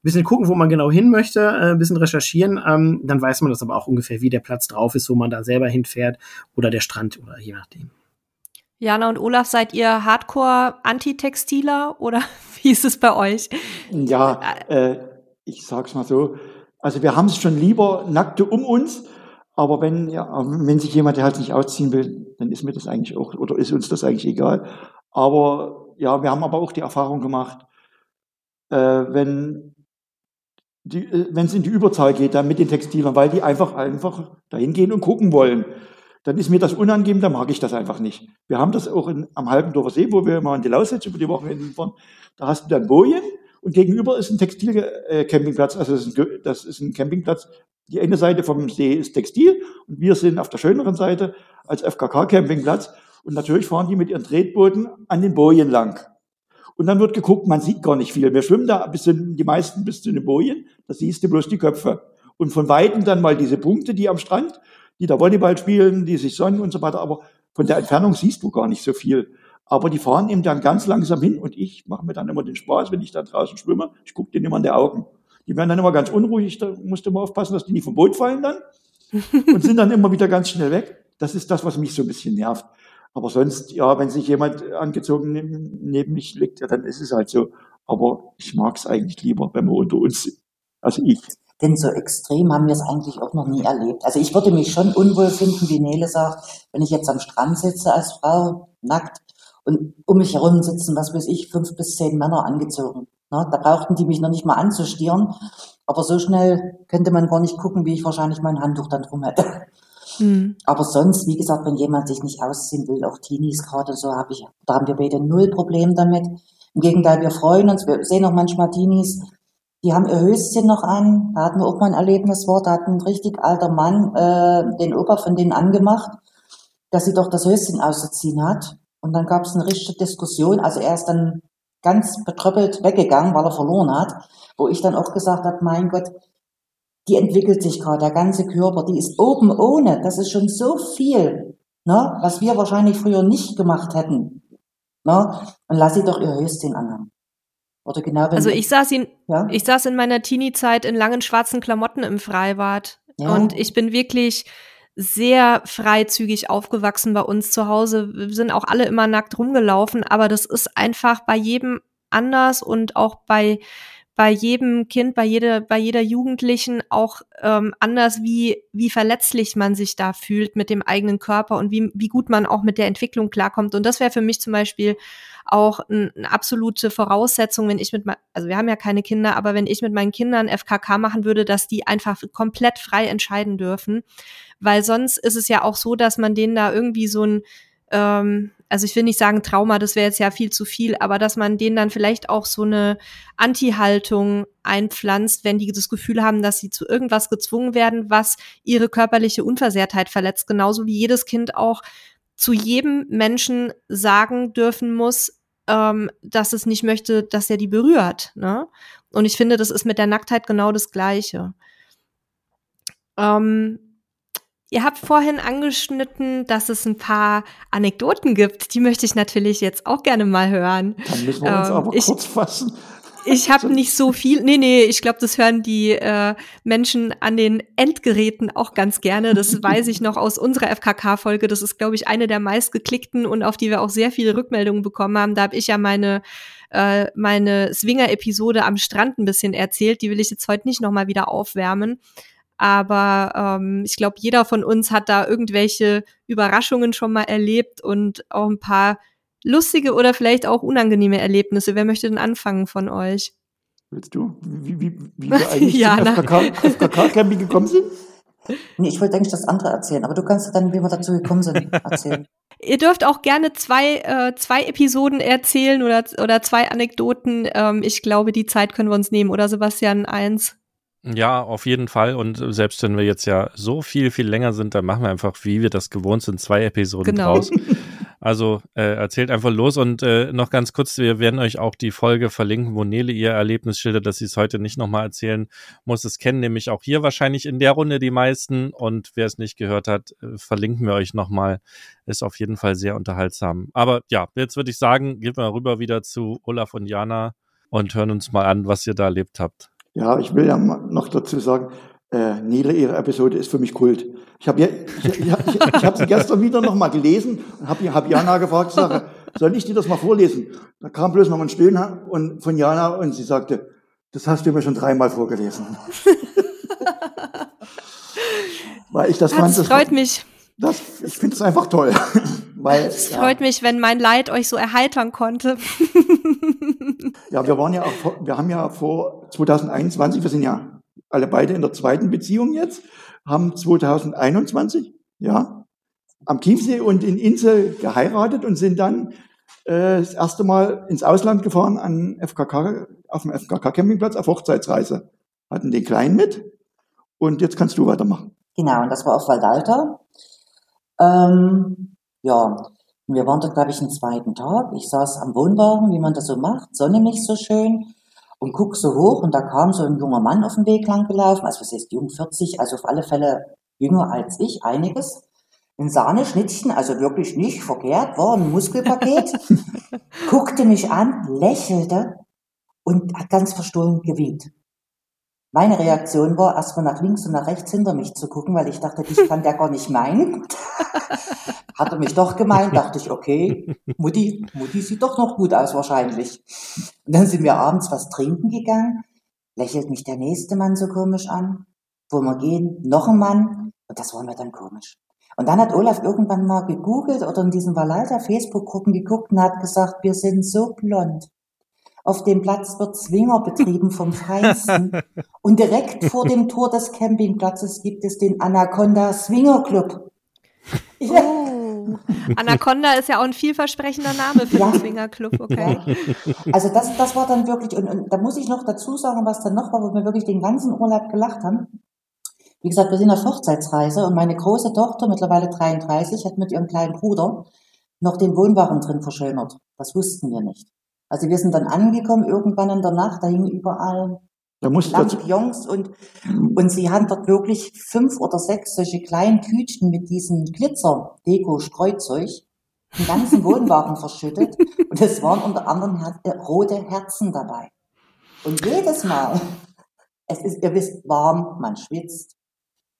bisschen gucken, wo man genau hin möchte, äh, ein bisschen recherchieren, ähm, dann weiß man das aber auch ungefähr, wie der Platz drauf ist, wo man da selber hinfährt oder der Strand oder je nachdem. Jana und Olaf, seid ihr Hardcore-Antitextiler oder wie ist es bei euch? Ja, äh, ich sag's mal so. Also wir haben es schon lieber nackte um uns, aber wenn, ja, wenn sich jemand halt nicht ausziehen will, dann ist mir das eigentlich auch, oder ist uns das eigentlich egal. Aber ja, wir haben aber auch die Erfahrung gemacht, äh, wenn äh, wenn es in die Überzahl geht, dann mit den Textilern, weil die einfach einfach dahin gehen und gucken wollen dann ist mir das unangenehm, dann mag ich das einfach nicht. Wir haben das auch in, am Halbendorfer See, wo wir immer in die Lausitz über die Woche fahren. Da hast du dann Bojen und gegenüber ist ein Textilcampingplatz. Also das ist, ein, das ist ein Campingplatz. Die eine Seite vom See ist Textil und wir sind auf der schöneren Seite als FKK-Campingplatz. Und natürlich fahren die mit ihren Tretbooten an den Bojen lang. Und dann wird geguckt, man sieht gar nicht viel. Wir schwimmen da bis zu, die meisten bis zu den Bojen, da siehst du bloß die Köpfe. Und von Weitem dann mal diese Punkte, die am Strand die da Volleyball spielen, die sich sonnen und so weiter. Aber von der Entfernung siehst du gar nicht so viel. Aber die fahren eben dann ganz langsam hin und ich mache mir dann immer den Spaß, wenn ich da draußen schwimme. Ich gucke denen immer in die Augen. Die werden dann immer ganz unruhig, da musst du immer aufpassen, dass die nicht vom Boot fallen dann und sind dann immer wieder ganz schnell weg. Das ist das, was mich so ein bisschen nervt. Aber sonst, ja, wenn sich jemand angezogen neben, neben mich liegt, ja, dann ist es halt so. Aber ich mag es eigentlich lieber, wenn wir unter uns sind. Also ich. Denn so extrem haben wir es eigentlich auch noch nie erlebt. Also ich würde mich schon unwohl finden, wie Nele sagt, wenn ich jetzt am Strand sitze als Frau, nackt, und um mich herum sitzen, was weiß ich, fünf bis zehn Männer angezogen. Na, da brauchten die mich noch nicht mal anzustieren. Aber so schnell könnte man gar nicht gucken, wie ich wahrscheinlich mein Handtuch dann drum hätte. Mhm. Aber sonst, wie gesagt, wenn jemand sich nicht ausziehen will, auch Teenies gerade so, habe ich, da haben wir beide null Problem damit. Im Gegenteil, wir freuen uns, wir sehen auch manchmal Teenies, die haben ihr Höschen noch an. Da hatten wir auch mal ein Erlebnis war, da hat ein richtig alter Mann äh, den Opa von denen angemacht, dass sie doch das Höschen auszuziehen hat. Und dann gab es eine richtige Diskussion. Also er ist dann ganz betröppelt weggegangen, weil er verloren hat. Wo ich dann auch gesagt habe, mein Gott, die entwickelt sich gerade, der ganze Körper, die ist oben ohne. Das ist schon so viel, ne, was wir wahrscheinlich früher nicht gemacht hätten. Ne? Und lass sie doch ihr Höschen anhaben. Oder genau also ich saß in, ja? ich saß in meiner Teenie-Zeit in langen schwarzen Klamotten im Freibad. Ja. Und ich bin wirklich sehr freizügig aufgewachsen bei uns zu Hause. Wir sind auch alle immer nackt rumgelaufen, aber das ist einfach bei jedem anders und auch bei bei jedem Kind, bei jeder, bei jeder Jugendlichen auch ähm, anders, wie, wie verletzlich man sich da fühlt mit dem eigenen Körper und wie, wie gut man auch mit der Entwicklung klarkommt. Und das wäre für mich zum Beispiel auch ein, eine absolute Voraussetzung, wenn ich mit, also wir haben ja keine Kinder, aber wenn ich mit meinen Kindern FKK machen würde, dass die einfach komplett frei entscheiden dürfen. Weil sonst ist es ja auch so, dass man denen da irgendwie so ein, ähm, also ich will nicht sagen Trauma, das wäre jetzt ja viel zu viel, aber dass man denen dann vielleicht auch so eine Anti-Haltung einpflanzt, wenn die das Gefühl haben, dass sie zu irgendwas gezwungen werden, was ihre körperliche Unversehrtheit verletzt, genauso wie jedes Kind auch zu jedem Menschen sagen dürfen muss, ähm, dass es nicht möchte, dass er die berührt. Ne? Und ich finde, das ist mit der Nacktheit genau das Gleiche. Ähm, Ihr habt vorhin angeschnitten, dass es ein paar Anekdoten gibt. Die möchte ich natürlich jetzt auch gerne mal hören. Dann müssen wir uns ähm, aber ich, kurz fassen. Ich habe nicht so viel. Nee, nee, ich glaube, das hören die äh, Menschen an den Endgeräten auch ganz gerne. Das weiß ich noch aus unserer FKK-Folge. Das ist, glaube ich, eine der meistgeklickten und auf die wir auch sehr viele Rückmeldungen bekommen haben. Da habe ich ja meine äh, meine Swinger-Episode am Strand ein bisschen erzählt. Die will ich jetzt heute nicht nochmal wieder aufwärmen. Aber ähm, ich glaube, jeder von uns hat da irgendwelche Überraschungen schon mal erlebt und auch ein paar lustige oder vielleicht auch unangenehme Erlebnisse. Wer möchte denn anfangen von euch? Willst du? Wie, wie, wie wir eigentlich ja, zum FKK-Camping gekommen sind? Nee, ich wollte eigentlich das andere erzählen, aber du kannst dann, wie wir dazu gekommen sind, erzählen. Ihr dürft auch gerne zwei, äh, zwei Episoden erzählen oder, oder zwei Anekdoten. Ähm, ich glaube, die Zeit können wir uns nehmen, oder Sebastian? Eins. Ja, auf jeden Fall. Und selbst wenn wir jetzt ja so viel, viel länger sind, dann machen wir einfach, wie wir das gewohnt sind, zwei Episoden genau. draus. Also äh, erzählt einfach los und äh, noch ganz kurz, wir werden euch auch die Folge verlinken, wo Nele ihr Erlebnis schildert, dass sie es heute nicht nochmal erzählen muss. Es kennen nämlich auch hier wahrscheinlich in der Runde die meisten und wer es nicht gehört hat, äh, verlinken wir euch nochmal. Ist auf jeden Fall sehr unterhaltsam. Aber ja, jetzt würde ich sagen, gehen wir rüber wieder zu Olaf und Jana und hören uns mal an, was ihr da erlebt habt. Ja, ich will ja noch dazu sagen, äh, Nele, ihre Episode ist für mich Kult. Ich habe ich, ich, ich, ich hab sie gestern wieder noch mal gelesen und habe hab Jana gefragt, sage, soll ich dir das mal vorlesen? Da kam bloß noch ein Stöhnen und, von Jana und sie sagte, das hast du mir schon dreimal vorgelesen. Weil ich das ja, fand. Das freut mich. Das, ich finde es einfach toll. Weil, es ja. freut mich, wenn mein Leid euch so erheitern konnte. ja, wir waren ja auch, wir haben ja vor 2021, wir sind ja alle beide in der zweiten Beziehung jetzt, haben 2021, ja, am Chiemsee und in Insel geheiratet und sind dann äh, das erste Mal ins Ausland gefahren an FKK, auf dem FKK-Campingplatz auf Hochzeitsreise. Hatten den Kleinen mit und jetzt kannst du weitermachen. Genau, und das war auf Waldalter. Ähm, ja, wir waren dort, glaube ich, einen zweiten Tag. Ich saß am Wohnwagen, wie man das so macht, Sonne nicht so schön. Und guck so hoch und da kam so ein junger Mann auf dem Weg lang gelaufen, also was ist jung, 40, also auf alle Fälle jünger als ich, einiges. Ein Sahneschnittchen, also wirklich nicht verkehrt, war ein Muskelpaket, guckte mich an, lächelte und hat ganz verstohlen gewinkt. Meine Reaktion war, erstmal nach links und nach rechts hinter mich zu gucken, weil ich dachte, dich kann der gar nicht meinen. Hat er mich doch gemeint, dachte ich, okay, Mutti, Mutti sieht doch noch gut aus wahrscheinlich. Und dann sind wir abends was trinken gegangen, lächelt mich der nächste Mann so komisch an, wo wir gehen, noch ein Mann, und das war mir dann komisch. Und dann hat Olaf irgendwann mal gegoogelt oder in diesen Valalta Facebook-Gruppen geguckt und hat gesagt, wir sind so blond. Auf dem Platz wird Zwinger betrieben vom Feinsten. Und direkt vor dem Tor des Campingplatzes gibt es den Anaconda Swinger Club. Ja. Oh. Anaconda ist ja auch ein vielversprechender Name für ja. den Swinger Club, okay. Ja. Also das, das war dann wirklich, und, und da muss ich noch dazu sagen, was dann noch war, wo wir wirklich den ganzen Urlaub gelacht haben. Wie gesagt, wir sind auf Hochzeitsreise und meine große Tochter, mittlerweile 33, hat mit ihrem kleinen Bruder noch den Wohnwagen drin verschönert. Das wussten wir nicht. Also wir sind dann angekommen irgendwann in der Nacht, da hingen überall da Lampions und, und sie haben dort wirklich fünf oder sechs solche kleinen Tütchen mit diesem Glitzer-Deko-Streuzeug den ganzen Wohnwagen verschüttet und es waren unter anderem Her äh, rote Herzen dabei. Und jedes Mal, es ist, ihr wisst, warm, man schwitzt.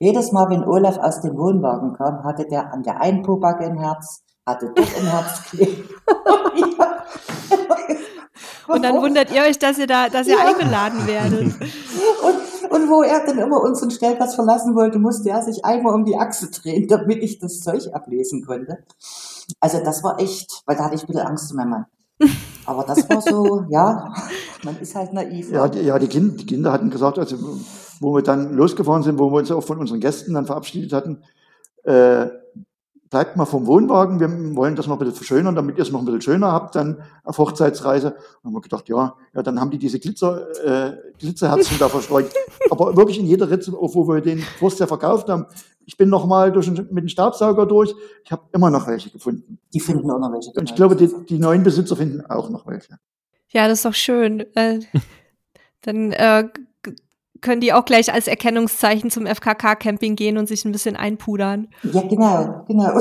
Jedes Mal, wenn Olaf aus dem Wohnwagen kam, hatte der an der einen Pobacke ein Herz, hatte dort ein Herz kleben. Und dann wundert ihr euch, dass ihr da, dass ihr ja. eingeladen werdet. Und, und wo er dann immer unseren Stellplatz verlassen wollte, musste er sich einmal um die Achse drehen, damit ich das Zeug ablesen konnte. Also das war echt, weil da hatte ich ein bisschen Angst um meinen Mann. Aber das war so, ja, man ist halt naiv. Ja, die, ja die, kind, die Kinder hatten gesagt, also wo wir dann losgefahren sind, wo wir uns auch von unseren Gästen dann verabschiedet hatten, äh, bleibt mal vom Wohnwagen, wir wollen das noch ein bisschen verschönern, damit ihr es noch ein bisschen schöner habt, dann auf Hochzeitsreise. Und haben wir gedacht, ja, ja, dann haben die diese Glitzer, äh, Glitzerherzen da verstreut. Aber wirklich in jeder Ritze, wo wir den Wurst ja verkauft haben. Ich bin noch mal durch, mit dem Staubsauger durch. Ich habe immer noch welche gefunden. Die finden auch noch welche. Und ich glaube, die, die neuen Besitzer finden auch noch welche. Ja, das ist doch schön. Äh, dann äh, können die auch gleich als Erkennungszeichen zum FKK-Camping gehen und sich ein bisschen einpudern. Ja, genau, genau.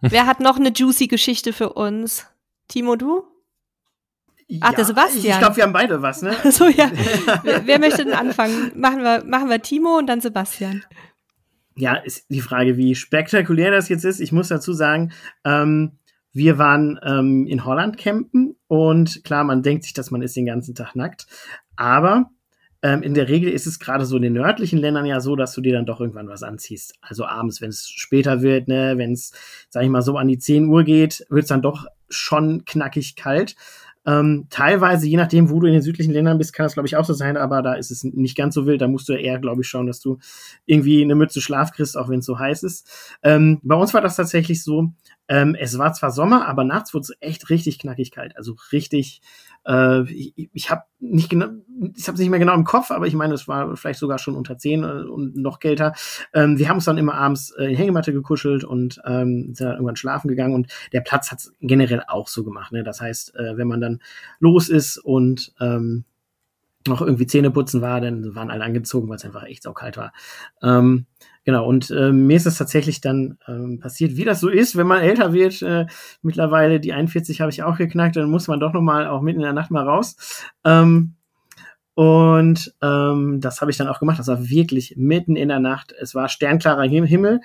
Wer hat noch eine juicy Geschichte für uns? Timo, du? Ach, ja, der Sebastian. Ich glaube, wir haben beide was, ne? so, ja. wer, wer, möchte denn anfangen? Machen wir, machen wir Timo und dann Sebastian. Ja, ist die Frage, wie spektakulär das jetzt ist. Ich muss dazu sagen, ähm, wir waren ähm, in Holland campen und klar, man denkt sich, dass man ist den ganzen Tag nackt. Aber ähm, in der Regel ist es gerade so in den nördlichen Ländern ja so, dass du dir dann doch irgendwann was anziehst. Also abends, wenn es später wird, ne, wenn es, sag ich mal, so an die 10 Uhr geht, wird es dann doch schon knackig kalt. Ähm, teilweise, je nachdem, wo du in den südlichen Ländern bist, kann das, glaube ich, auch so sein, aber da ist es nicht ganz so wild. Da musst du eher, glaube ich, schauen, dass du irgendwie eine Mütze Schlaf kriegst, auch wenn es so heiß ist. Ähm, bei uns war das tatsächlich so, ähm, es war zwar Sommer, aber nachts wurde es echt richtig knackig kalt. Also richtig, äh, ich, ich habe nicht genau, ich habe nicht mehr genau im Kopf, aber ich meine, es war vielleicht sogar schon unter 10 äh, und noch kälter. Ähm, wir haben uns dann immer abends äh, in Hängematte gekuschelt und ähm, sind dann irgendwann schlafen gegangen und der Platz hat generell auch so gemacht. Ne? Das heißt, äh, wenn man dann los ist und ähm, noch irgendwie Zähne putzen war, dann waren alle angezogen, weil es einfach echt saukalt war. Ähm, genau, und äh, mir ist das tatsächlich dann ähm, passiert, wie das so ist, wenn man älter wird. Äh, mittlerweile die 41 habe ich auch geknackt, dann muss man doch noch mal auch mitten in der Nacht mal raus. Ähm, und ähm, das habe ich dann auch gemacht. Das war wirklich mitten in der Nacht. Es war sternklarer Himmel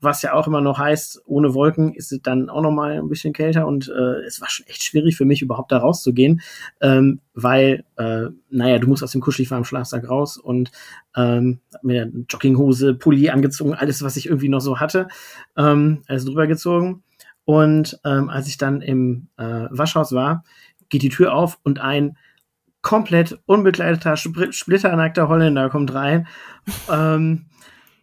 was ja auch immer noch heißt, ohne Wolken ist es dann auch noch mal ein bisschen kälter und äh, es war schon echt schwierig für mich überhaupt da rauszugehen, ähm, weil, äh, naja, du musst aus dem kuschelig warmen Schlafsack raus und ähm, mir Jogginghose, Pulli angezogen, alles, was ich irgendwie noch so hatte, ähm, alles drüber gezogen. Und ähm, als ich dann im äh, Waschhaus war, geht die Tür auf und ein komplett unbekleideter, splitternackter Holländer kommt rein. ähm,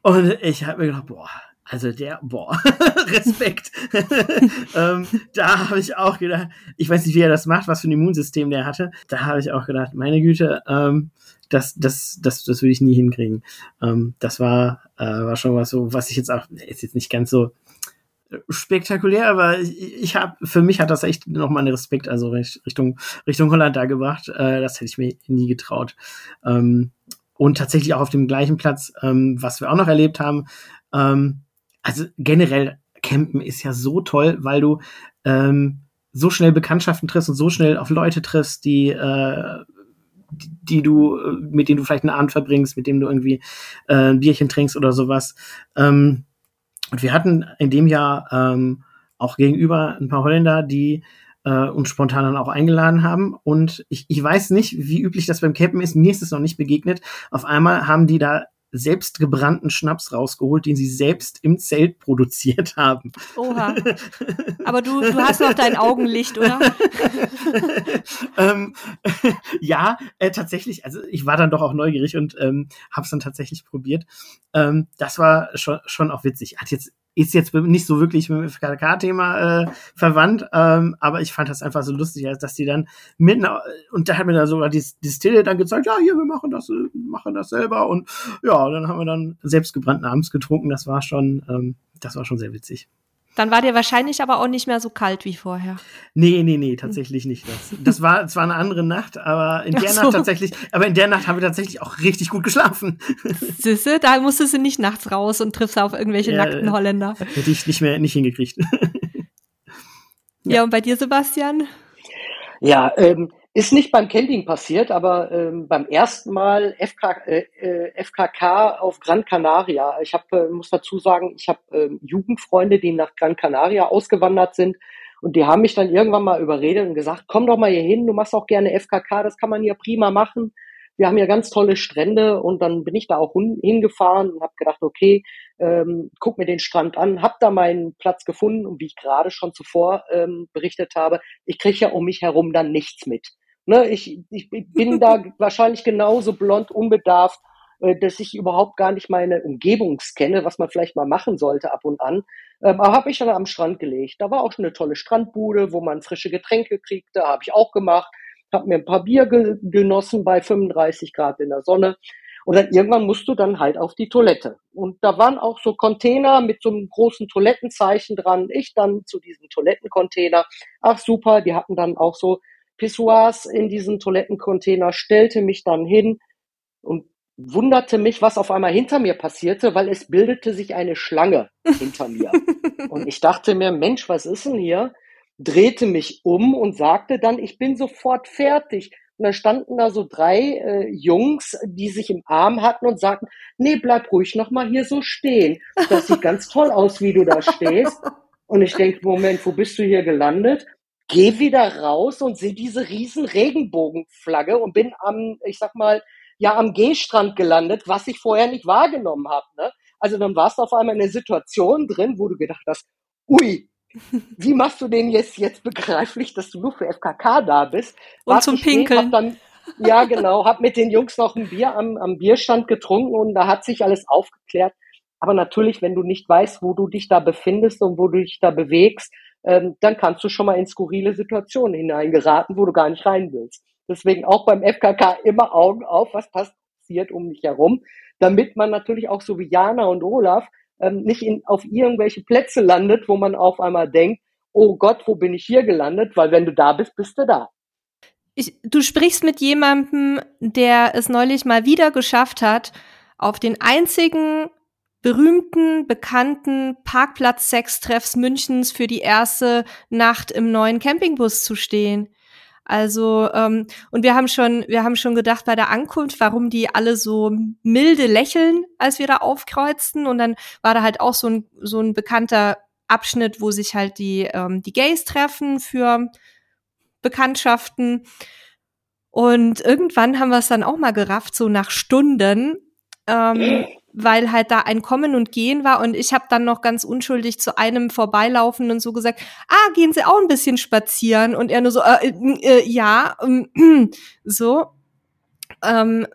und ich habe mir gedacht, boah, also der, boah, Respekt. ähm, da habe ich auch gedacht, ich weiß nicht, wie er das macht, was für ein Immunsystem der hatte. Da habe ich auch gedacht, meine Güte, ähm, das, das, das, das würde ich nie hinkriegen. Ähm, das war, äh, war schon was so, was ich jetzt auch, ist jetzt nicht ganz so spektakulär, aber ich, ich habe, für mich hat das echt nochmal einen Respekt, also Richtung, Richtung Holland da gebracht. Äh, das hätte ich mir nie getraut. Ähm, und tatsächlich auch auf dem gleichen Platz, ähm, was wir auch noch erlebt haben, ähm, also generell Campen ist ja so toll, weil du ähm, so schnell Bekanntschaften triffst und so schnell auf Leute triffst, die äh, die, die du, mit denen du vielleicht einen Abend verbringst, mit denen du irgendwie äh, ein Bierchen trinkst oder sowas. Ähm, und wir hatten in dem Jahr ähm, auch gegenüber ein paar Holländer, die äh, uns spontan dann auch eingeladen haben. Und ich, ich weiß nicht, wie üblich das beim Campen ist. Mir ist es noch nicht begegnet. Auf einmal haben die da selbst gebrannten Schnaps rausgeholt, den sie selbst im Zelt produziert haben. Oha. Aber du, du hast noch dein Augenlicht, oder? ähm, ja, äh, tatsächlich. Also ich war dann doch auch neugierig und ähm, habe es dann tatsächlich probiert. Ähm, das war schon, schon auch witzig. Hat jetzt ist jetzt nicht so wirklich mit dem FKK-Thema äh, verwandt, ähm, aber ich fand das einfach so lustig, dass die dann mitten und da hat mir dann sogar die Distille dann gezeigt, ja, hier, wir machen das, machen das selber und ja, dann haben wir dann selbstgebrannten abends getrunken. Das war schon, ähm, das war schon sehr witzig. Dann war dir wahrscheinlich aber auch nicht mehr so kalt wie vorher. Nee, nee, nee, tatsächlich nicht. Das, das war zwar eine andere Nacht, aber in der so. Nacht tatsächlich, aber in der Nacht haben wir tatsächlich auch richtig gut geschlafen. Sisse, da musstest du nicht nachts raus und triffst auf irgendwelche ja, nackten Holländer. Hätte ich nicht mehr nicht hingekriegt. ja. ja, und bei dir, Sebastian? Ja, ähm, ist nicht beim Camping passiert, aber ähm, beim ersten Mal FK, äh, äh FKK auf Gran Canaria. Ich hab, äh, muss dazu sagen, ich habe äh, Jugendfreunde, die nach Gran Canaria ausgewandert sind. Und die haben mich dann irgendwann mal überredet und gesagt, komm doch mal hier hin, du machst auch gerne FKK, das kann man hier prima machen. Wir haben hier ganz tolle Strände und dann bin ich da auch hingefahren und habe gedacht, okay, ähm, guck mir den Strand an, hab da meinen Platz gefunden und wie ich gerade schon zuvor ähm, berichtet habe, ich kriege ja um mich herum dann nichts mit. Ne, ich, ich bin da wahrscheinlich genauso blond unbedarft, äh, dass ich überhaupt gar nicht meine Umgebung kenne, was man vielleicht mal machen sollte ab und an. Ähm, aber habe ich dann am Strand gelegt. Da war auch schon eine tolle Strandbude, wo man frische Getränke kriegte, habe ich auch gemacht. Habe mir ein paar Bier ge genossen bei 35 Grad in der Sonne. Und dann irgendwann musst du dann halt auf die Toilette. Und da waren auch so Container mit so einem großen Toilettenzeichen dran. Ich dann zu diesem Toilettencontainer. Ach super, die hatten dann auch so Pissoirs in diesen Toilettencontainer, stellte mich dann hin und wunderte mich, was auf einmal hinter mir passierte, weil es bildete sich eine Schlange hinter mir. Und ich dachte mir, Mensch, was ist denn hier? Drehte mich um und sagte dann, ich bin sofort fertig. Und dann standen da so drei äh, Jungs, die sich im Arm hatten und sagten, nee, bleib ruhig noch mal hier so stehen. Das sieht ganz toll aus, wie du da stehst. Und ich denke, Moment, wo bist du hier gelandet? Geh wieder raus und sehe diese riesen Regenbogenflagge und bin am, ich sag mal, ja am Gehstrand gelandet, was ich vorher nicht wahrgenommen habe. Ne? Also dann warst du auf einmal in einer Situation drin, wo du gedacht hast, ui, wie machst du den jetzt, jetzt begreiflich, dass du nur für FKK da bist? Und zum Pinkeln. Spät, dann, ja, genau, hab mit den Jungs noch ein Bier am, am Bierstand getrunken und da hat sich alles aufgeklärt. Aber natürlich, wenn du nicht weißt, wo du dich da befindest und wo du dich da bewegst, ähm, dann kannst du schon mal in skurrile Situationen hineingeraten, wo du gar nicht rein willst. Deswegen auch beim FKK immer Augen auf, was passiert um dich herum, damit man natürlich auch so wie Jana und Olaf ähm, nicht in, auf irgendwelche Plätze landet, wo man auf einmal denkt, oh Gott, wo bin ich hier gelandet? Weil wenn du da bist, bist du da. Ich, du sprichst mit jemandem, der es neulich mal wieder geschafft hat, auf den einzigen berühmten, bekannten Parkplatz-Sextreffs Münchens für die erste Nacht im neuen Campingbus zu stehen. Also ähm, und wir haben schon, wir haben schon gedacht bei der Ankunft, warum die alle so milde lächeln, als wir da aufkreuzten. Und dann war da halt auch so ein so ein bekannter Abschnitt, wo sich halt die ähm, die Gays treffen für Bekanntschaften. Und irgendwann haben wir es dann auch mal gerafft, so nach Stunden. Ähm, weil halt da ein Kommen und Gehen war und ich habe dann noch ganz unschuldig zu einem vorbeilaufen und so gesagt, ah, gehen Sie auch ein bisschen spazieren und er nur so, äh, äh, ja, äh, so. Ähm,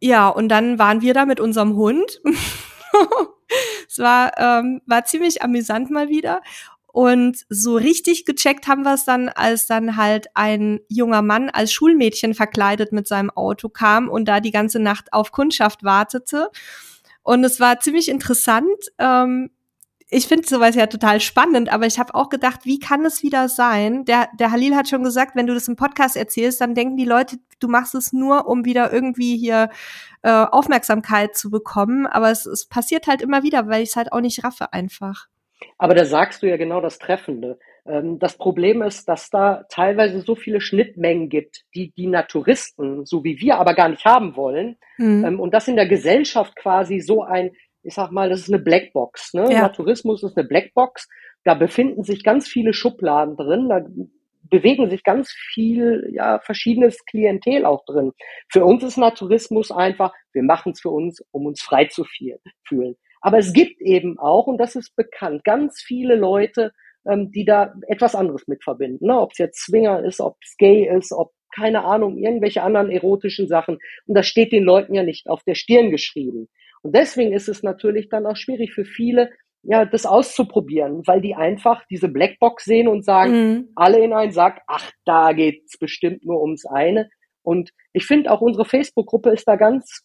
ja, und dann waren wir da mit unserem Hund. es war, ähm, war ziemlich amüsant mal wieder. Und so richtig gecheckt haben wir es dann, als dann halt ein junger Mann als Schulmädchen verkleidet mit seinem Auto kam und da die ganze Nacht auf Kundschaft wartete. Und es war ziemlich interessant. Ähm, ich finde sowas ja total spannend, aber ich habe auch gedacht, wie kann es wieder sein? Der, der Halil hat schon gesagt, wenn du das im Podcast erzählst, dann denken die Leute, du machst es nur, um wieder irgendwie hier äh, Aufmerksamkeit zu bekommen. Aber es, es passiert halt immer wieder, weil ich es halt auch nicht raffe einfach. Aber da sagst du ja genau das Treffende. Ähm, das Problem ist, dass da teilweise so viele Schnittmengen gibt, die die Naturisten, so wie wir, aber gar nicht haben wollen. Mhm. Und das in der Gesellschaft quasi so ein, ich sag mal, das ist eine Blackbox. Ne? Ja. Naturismus ist eine Blackbox. Da befinden sich ganz viele Schubladen drin. Da bewegen sich ganz viel, ja, verschiedenes Klientel auch drin. Für uns ist Naturismus einfach, wir machen es für uns, um uns frei zu fühlen. Aber es gibt eben auch, und das ist bekannt, ganz viele Leute, ähm, die da etwas anderes mit verbinden. Ne? Ob es jetzt Swinger ist, ob es gay ist, ob keine Ahnung, irgendwelche anderen erotischen Sachen. Und das steht den Leuten ja nicht auf der Stirn geschrieben. Und deswegen ist es natürlich dann auch schwierig für viele, ja, das auszuprobieren, weil die einfach diese Blackbox sehen und sagen, mhm. alle in einen Sack, ach, da geht's bestimmt nur ums eine. Und ich finde auch unsere Facebook-Gruppe ist da ganz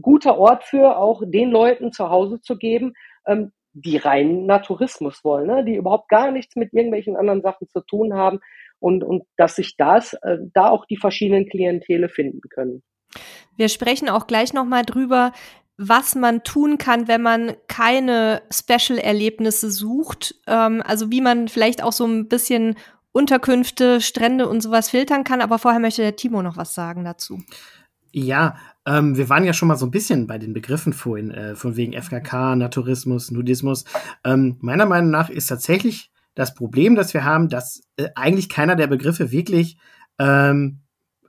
guter Ort für, auch den Leuten zu Hause zu geben, ähm, die rein Naturismus wollen, ne? die überhaupt gar nichts mit irgendwelchen anderen Sachen zu tun haben und, und dass sich das, äh, da auch die verschiedenen Klientele finden können. Wir sprechen auch gleich nochmal drüber, was man tun kann, wenn man keine Special-Erlebnisse sucht. Ähm, also wie man vielleicht auch so ein bisschen Unterkünfte, Strände und sowas filtern kann. Aber vorher möchte der Timo noch was sagen dazu. Ja, ähm, wir waren ja schon mal so ein bisschen bei den Begriffen vorhin, äh, von wegen FKK, Naturismus, Nudismus. Ähm, meiner Meinung nach ist tatsächlich das Problem, das wir haben, dass äh, eigentlich keiner der Begriffe wirklich ähm,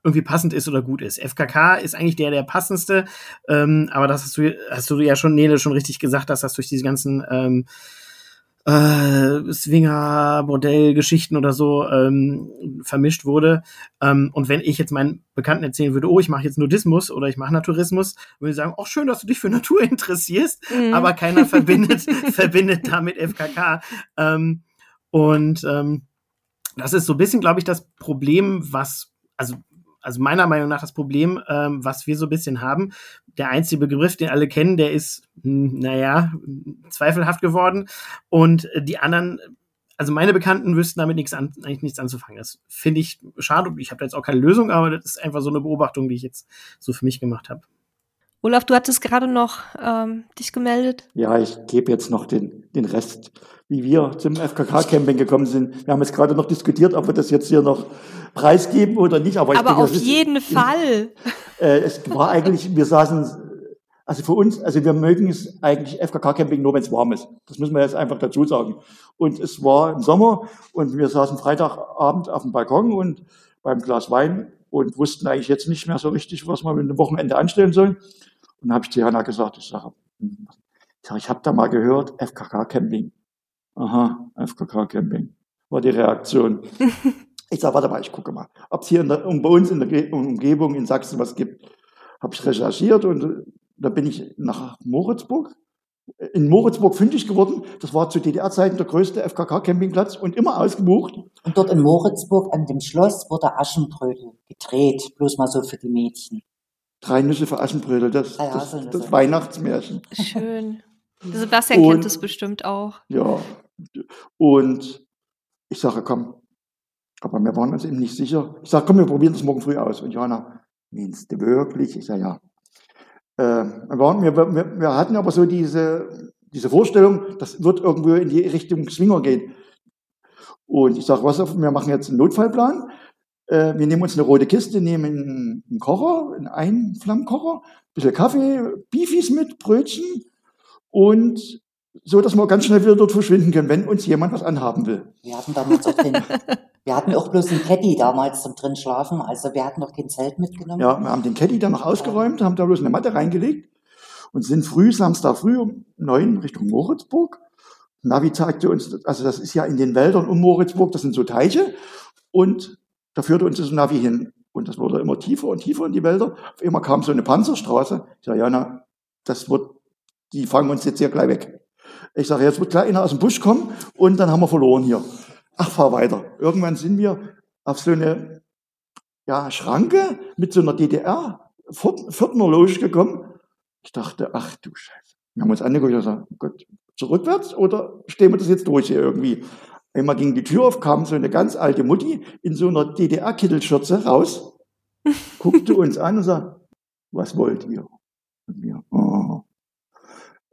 irgendwie passend ist oder gut ist. FKK ist eigentlich der der passendste, ähm, aber das hast du, hast du ja schon, Nele, schon richtig gesagt, dass das durch diese ganzen ähm, äh, Swinger, Bordell-Geschichten oder so ähm, vermischt wurde. Ähm, und wenn ich jetzt meinen Bekannten erzählen würde, oh, ich mache jetzt Nudismus oder ich mache Naturismus, würde ich sagen, auch schön, dass du dich für Natur interessierst, mhm. aber keiner verbindet, verbindet damit FKK. Ähm, und ähm, das ist so ein bisschen, glaube ich, das Problem, was, also also meiner Meinung nach das Problem, ähm, was wir so ein bisschen haben. Der einzige Begriff, den alle kennen, der ist, hm, naja, zweifelhaft geworden. Und die anderen, also meine Bekannten wüssten damit nichts an, eigentlich nichts anzufangen. Das finde ich schade. Ich habe da jetzt auch keine Lösung, aber das ist einfach so eine Beobachtung, die ich jetzt so für mich gemacht habe. Olaf, du hattest gerade noch ähm, dich gemeldet. Ja, ich gebe jetzt noch den, den Rest, wie wir zum FKK-Camping gekommen sind. Wir haben jetzt gerade noch diskutiert, ob wir das jetzt hier noch preisgeben oder nicht. Aber, aber denke, auf jeden ist, Fall. Äh, es war eigentlich, wir saßen, also für uns, also wir mögen es eigentlich FKK-Camping nur, wenn es warm ist. Das müssen wir jetzt einfach dazu sagen. Und es war im Sommer und wir saßen Freitagabend auf dem Balkon und beim Glas Wein und wussten eigentlich jetzt nicht mehr so richtig, was wir mit dem Wochenende anstellen sollen. Und dann habe ich zu Hanna gesagt, ich sage, ich, sag, ich habe da mal gehört, FKK-Camping. Aha, FKK-Camping. War die Reaktion. ich sage, warte mal, ich gucke mal, ob es hier der, bei uns in der Umgebung in Sachsen was gibt. Habe ich recherchiert und da bin ich nach Moritzburg in Moritzburg fündig geworden. Das war zu DDR-Zeiten der größte FKK-Campingplatz und immer ausgebucht. Und dort in Moritzburg an dem Schloss wurde Aschenbrödel gedreht, bloß mal so für die Mädchen. Drei Nüsse für Aschenbrödel, das, ah das, das, das Weihnachtsmärchen. Schön. Sebastian und, kennt es bestimmt auch. Ja. Und ich sage, komm, aber wir waren uns eben nicht sicher. Ich sage, komm, wir probieren das morgen früh aus. Und Johanna, meinst du wirklich? Ich sage, ja. Äh, wir, wir, wir hatten aber so diese, diese Vorstellung, das wird irgendwo in die Richtung Swinger gehen. Und ich sage, was, wir machen jetzt einen Notfallplan. Äh, wir nehmen uns eine rote Kiste, nehmen einen Kocher, einen Einflammkocher, ein bisschen Kaffee, Beefies mit, Brötchen und so, dass wir ganz schnell wieder dort verschwinden können, wenn uns jemand was anhaben will. Wir hatten damals auch den, wir hatten auch bloß einen Caddy damals zum drin schlafen, also wir hatten noch kein Zelt mitgenommen. Ja, wir haben den Caddy dann noch ausgeräumt, haben da bloß eine Matte reingelegt und sind früh, Samstag früh um neun Richtung Moritzburg. Navi zeigte uns, also das ist ja in den Wäldern um Moritzburg, das sind so Teiche und da führte uns das Navi hin. Und das wurde immer tiefer und tiefer in die Wälder. Auf einmal kam so eine Panzerstraße. Ich sage, ja, na, das wird, die fangen uns jetzt hier gleich weg. Ich sage, jetzt wird gleich einer aus dem Busch kommen und dann haben wir verloren hier. Ach, fahr weiter. Irgendwann sind wir auf so eine ja, Schranke mit so einer DDR-Viertner-Loge gekommen. Ich dachte, ach du Scheiße. Wir haben uns angeguckt und gesagt, Gott, zurückwärts oder stehen wir das jetzt durch hier irgendwie? Einmal ging die Tür auf, kam so eine ganz alte Mutti in so einer DDR-Kittelschürze raus, guckte uns an und sagte, was wollt ihr? Und wir, oh.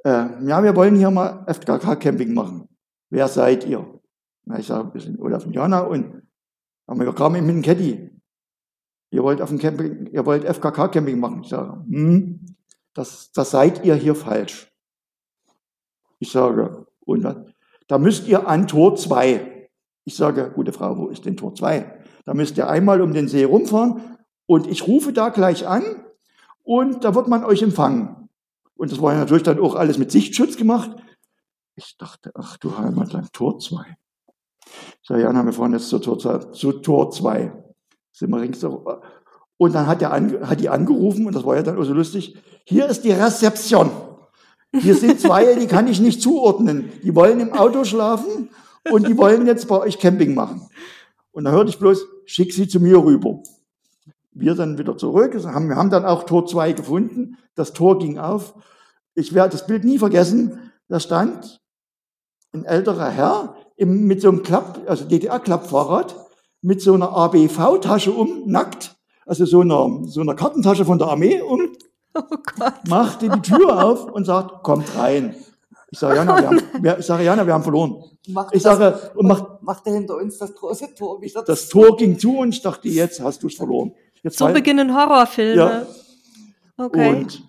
äh, ja, wir wollen hier mal FKK-Camping machen. Wer seid ihr? Na, ich sage, wir sind Olaf und Jana und haben wir kamen mit dem Caddy. Ihr wollt auf dem Camping, ihr wollt FKK-Camping machen. Ich sage, hm, das, das seid ihr hier falsch. Ich sage, und dann, da müsst ihr an Tor 2. Ich sage, gute Frau, wo ist denn Tor 2? Da müsst ihr einmal um den See rumfahren und ich rufe da gleich an und da wird man euch empfangen. Und das war ja natürlich dann auch alles mit Sichtschutz gemacht. Ich dachte, ach du Heimatland, Tor 2. Ich sage, ja, wir fahren jetzt zu Tor 2. Zu Tor 2. Sind wir rings und dann hat, der, hat die angerufen, und das war ja dann auch so lustig, hier ist die Rezeption. Hier sind zwei, die kann ich nicht zuordnen. Die wollen im Auto schlafen und die wollen jetzt bei euch Camping machen. Und da hörte ich bloß, schick sie zu mir rüber. Wir dann wieder zurück, wir haben dann auch Tor 2 gefunden. Das Tor ging auf. Ich werde das Bild nie vergessen. Da stand ein älterer Herr im, mit so einem Klapp, also DDR-Klappfahrrad, mit so einer ABV-Tasche um, nackt, also so einer, so einer Kartentasche von der Armee um, Oh machte die Tür auf und sagt, kommt rein. Ich sage, Jana, wir haben, ich sage, Jana, wir haben verloren. Macht ich sage, das, und macht, machte hinter uns das große Tor wieder. Das Tor ging zu und ich dachte, jetzt hast du es verloren. Jetzt so beginnen Horrorfilme. Ja. Okay. Und,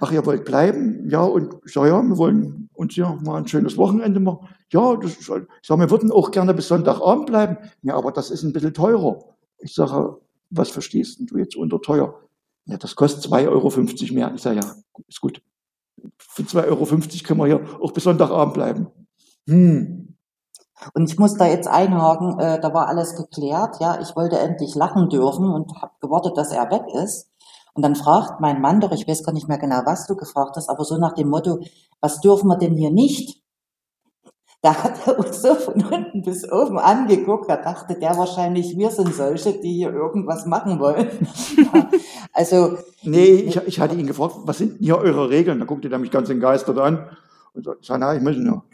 ach, ihr wollt bleiben? Ja, und ich sage, ja, wir wollen uns hier mal ein schönes Wochenende machen. Ja, das, ich sage, wir würden auch gerne bis Sonntagabend bleiben. Ja, aber das ist ein bisschen teurer. Ich sage, was verstehst du jetzt unter teuer? Ja, das kostet 2,50 Euro mehr. Ich sage, ja, ist gut. Für 2,50 Euro können wir hier auch bis Sonntagabend bleiben. Hm. Und ich muss da jetzt einhaken, äh, da war alles geklärt, ja, ich wollte endlich lachen dürfen und habe gewartet, dass er weg ist. Und dann fragt mein Mann doch, ich weiß gar nicht mehr genau, was du gefragt hast, aber so nach dem Motto, was dürfen wir denn hier nicht? Da hat er uns so von unten bis oben angeguckt. Da dachte der wahrscheinlich, wir sind solche, die hier irgendwas machen wollen. also. Nee, ich, ich hatte ihn gefragt, was sind hier eure Regeln? Da guckte er mich ganz entgeistert an und sagte, na, ich muss nur.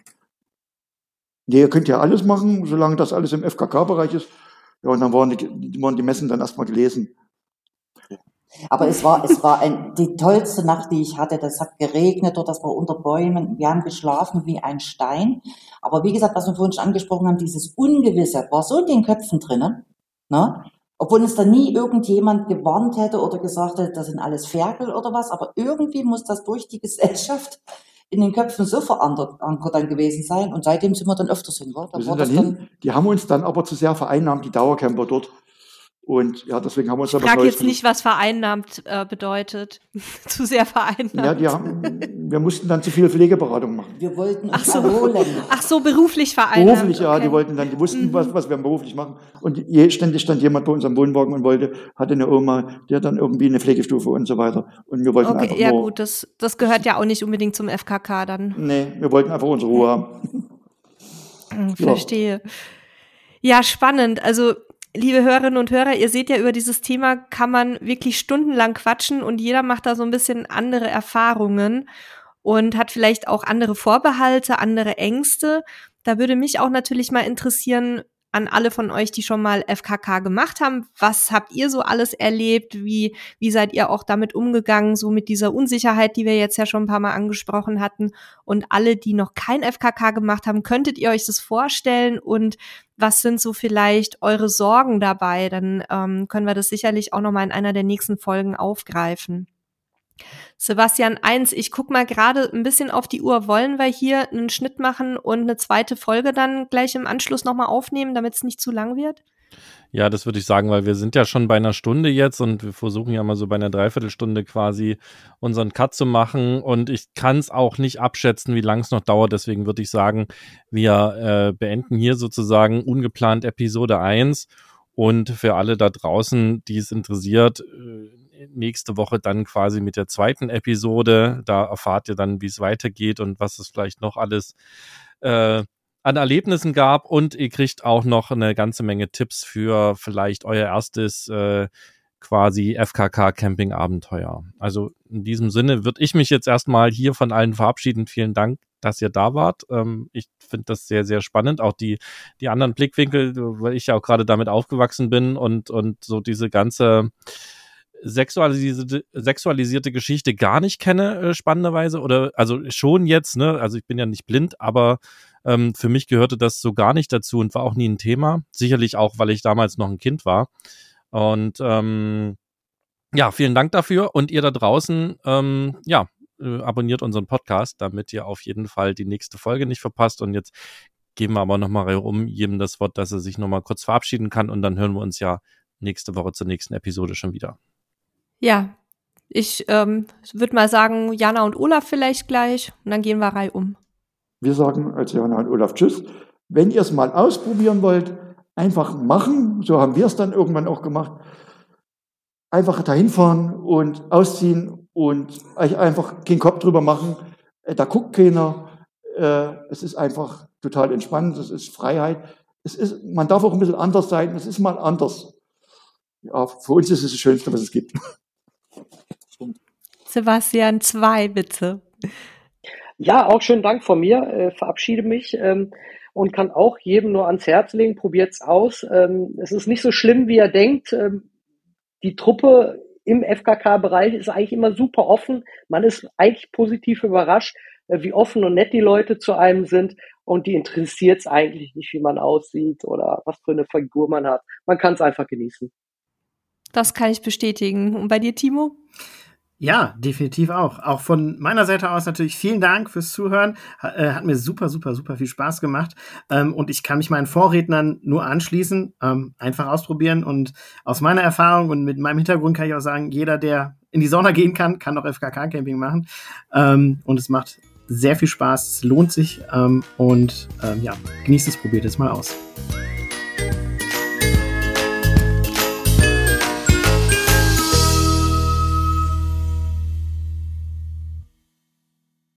Nee, ihr könnt ja alles machen, solange das alles im FKK-Bereich ist. Ja, und dann waren die, waren die Messen dann erstmal gelesen. Aber es war, es war ein, die tollste Nacht, die ich hatte. Das hat geregnet dort, das war unter Bäumen. Wir haben geschlafen wie ein Stein. Aber wie gesagt, was wir vorhin schon angesprochen haben, dieses Ungewisse war so in den Köpfen drinnen, ne? Obwohl uns da nie irgendjemand gewarnt hätte oder gesagt hätte, das sind alles Ferkel oder was. Aber irgendwie muss das durch die Gesellschaft in den Köpfen so verankert dann gewesen sein. Und seitdem sind wir dann öfters hin. Da wir sind dann hin. Die haben uns dann aber zu sehr vereinnahmt, die Dauercamper dort. Und ja, deswegen haben wir uns ich frage jetzt nicht, was vereinnahmt äh, bedeutet. zu sehr vereinnahmt. Ja, die haben, wir mussten dann zu viel Pflegeberatung machen. Wir wollten Ach so, Ach so beruflich vereinnahmt. Beruflich, ja, okay. die wollten dann, die wussten, mhm. was, was wir beruflich machen. Und je, ständig stand jemand bei uns am Wohnwagen und wollte, hatte eine Oma, der dann irgendwie eine Pflegestufe und so weiter. Und wir wollten okay, einfach ja nur, gut, das, das gehört ja auch nicht unbedingt zum FKK dann. Nee, wir wollten einfach unsere Ruhe haben. Verstehe. Ja. ja, spannend. Also liebe Hörerinnen und Hörer, ihr seht ja, über dieses Thema kann man wirklich stundenlang quatschen und jeder macht da so ein bisschen andere Erfahrungen und hat vielleicht auch andere Vorbehalte, andere Ängste. Da würde mich auch natürlich mal interessieren, an alle von euch, die schon mal FKK gemacht haben. Was habt ihr so alles erlebt? Wie, wie seid ihr auch damit umgegangen, so mit dieser Unsicherheit, die wir jetzt ja schon ein paar Mal angesprochen hatten? Und alle, die noch kein FKK gemacht haben, könntet ihr euch das vorstellen? Und was sind so vielleicht eure Sorgen dabei? Dann ähm, können wir das sicherlich auch noch mal in einer der nächsten Folgen aufgreifen. Sebastian, eins, ich guck mal gerade ein bisschen auf die Uhr. Wollen wir hier einen Schnitt machen und eine zweite Folge dann gleich im Anschluss nochmal aufnehmen, damit es nicht zu lang wird? Ja, das würde ich sagen, weil wir sind ja schon bei einer Stunde jetzt und wir versuchen ja mal so bei einer Dreiviertelstunde quasi unseren Cut zu machen und ich kann es auch nicht abschätzen, wie lang es noch dauert. Deswegen würde ich sagen, wir äh, beenden hier sozusagen ungeplant Episode 1 und für alle da draußen, die es interessiert, äh, nächste Woche dann quasi mit der zweiten Episode. Da erfahrt ihr dann, wie es weitergeht und was es vielleicht noch alles äh, an Erlebnissen gab. Und ihr kriegt auch noch eine ganze Menge Tipps für vielleicht euer erstes äh, quasi FKK Camping Abenteuer. Also in diesem Sinne würde ich mich jetzt erstmal hier von allen verabschieden. Vielen Dank, dass ihr da wart. Ähm, ich finde das sehr, sehr spannend. Auch die, die anderen Blickwinkel, weil ich ja auch gerade damit aufgewachsen bin und, und so diese ganze sexualisierte, sexualisierte Geschichte gar nicht kenne, äh, spannenderweise. Oder also schon jetzt, ne? Also ich bin ja nicht blind, aber ähm, für mich gehörte das so gar nicht dazu und war auch nie ein Thema. Sicherlich auch, weil ich damals noch ein Kind war. Und ähm, ja, vielen Dank dafür. Und ihr da draußen, ähm, ja, äh, abonniert unseren Podcast, damit ihr auf jeden Fall die nächste Folge nicht verpasst. Und jetzt geben wir aber nochmal um jedem das Wort, dass er sich nochmal kurz verabschieden kann. Und dann hören wir uns ja nächste Woche zur nächsten Episode schon wieder. Ja, ich ähm, würde mal sagen, Jana und Olaf vielleicht gleich und dann gehen wir rei um. Wir sagen als Jana und Olaf Tschüss. Wenn ihr es mal ausprobieren wollt, einfach machen. So haben wir es dann irgendwann auch gemacht. Einfach dahin fahren und ausziehen und euch einfach keinen Kopf drüber machen. Äh, da guckt keiner. Äh, es ist einfach total entspannend. Es ist Freiheit. Es ist, man darf auch ein bisschen anders sein. Es ist mal anders. Ja, für uns ist es das Schönste, was es gibt. Sebastian, zwei bitte. Ja, auch schönen Dank von mir. Äh, verabschiede mich ähm, und kann auch jedem nur ans Herz legen. Probiert's aus. Ähm, es ist nicht so schlimm, wie er denkt. Ähm, die Truppe im FKK-Bereich ist eigentlich immer super offen. Man ist eigentlich positiv überrascht, äh, wie offen und nett die Leute zu einem sind. Und die interessiert es eigentlich nicht, wie man aussieht oder was für eine Figur man hat. Man kann es einfach genießen. Das kann ich bestätigen. Und bei dir, Timo? Ja, definitiv auch. Auch von meiner Seite aus natürlich vielen Dank fürs Zuhören. Äh, hat mir super, super, super viel Spaß gemacht. Ähm, und ich kann mich meinen Vorrednern nur anschließen. Ähm, einfach ausprobieren. Und aus meiner Erfahrung und mit meinem Hintergrund kann ich auch sagen, jeder, der in die Sauna gehen kann, kann auch FKK-Camping machen. Ähm, und es macht sehr viel Spaß. Es lohnt sich. und ja, genießt es, probiert es mal aus.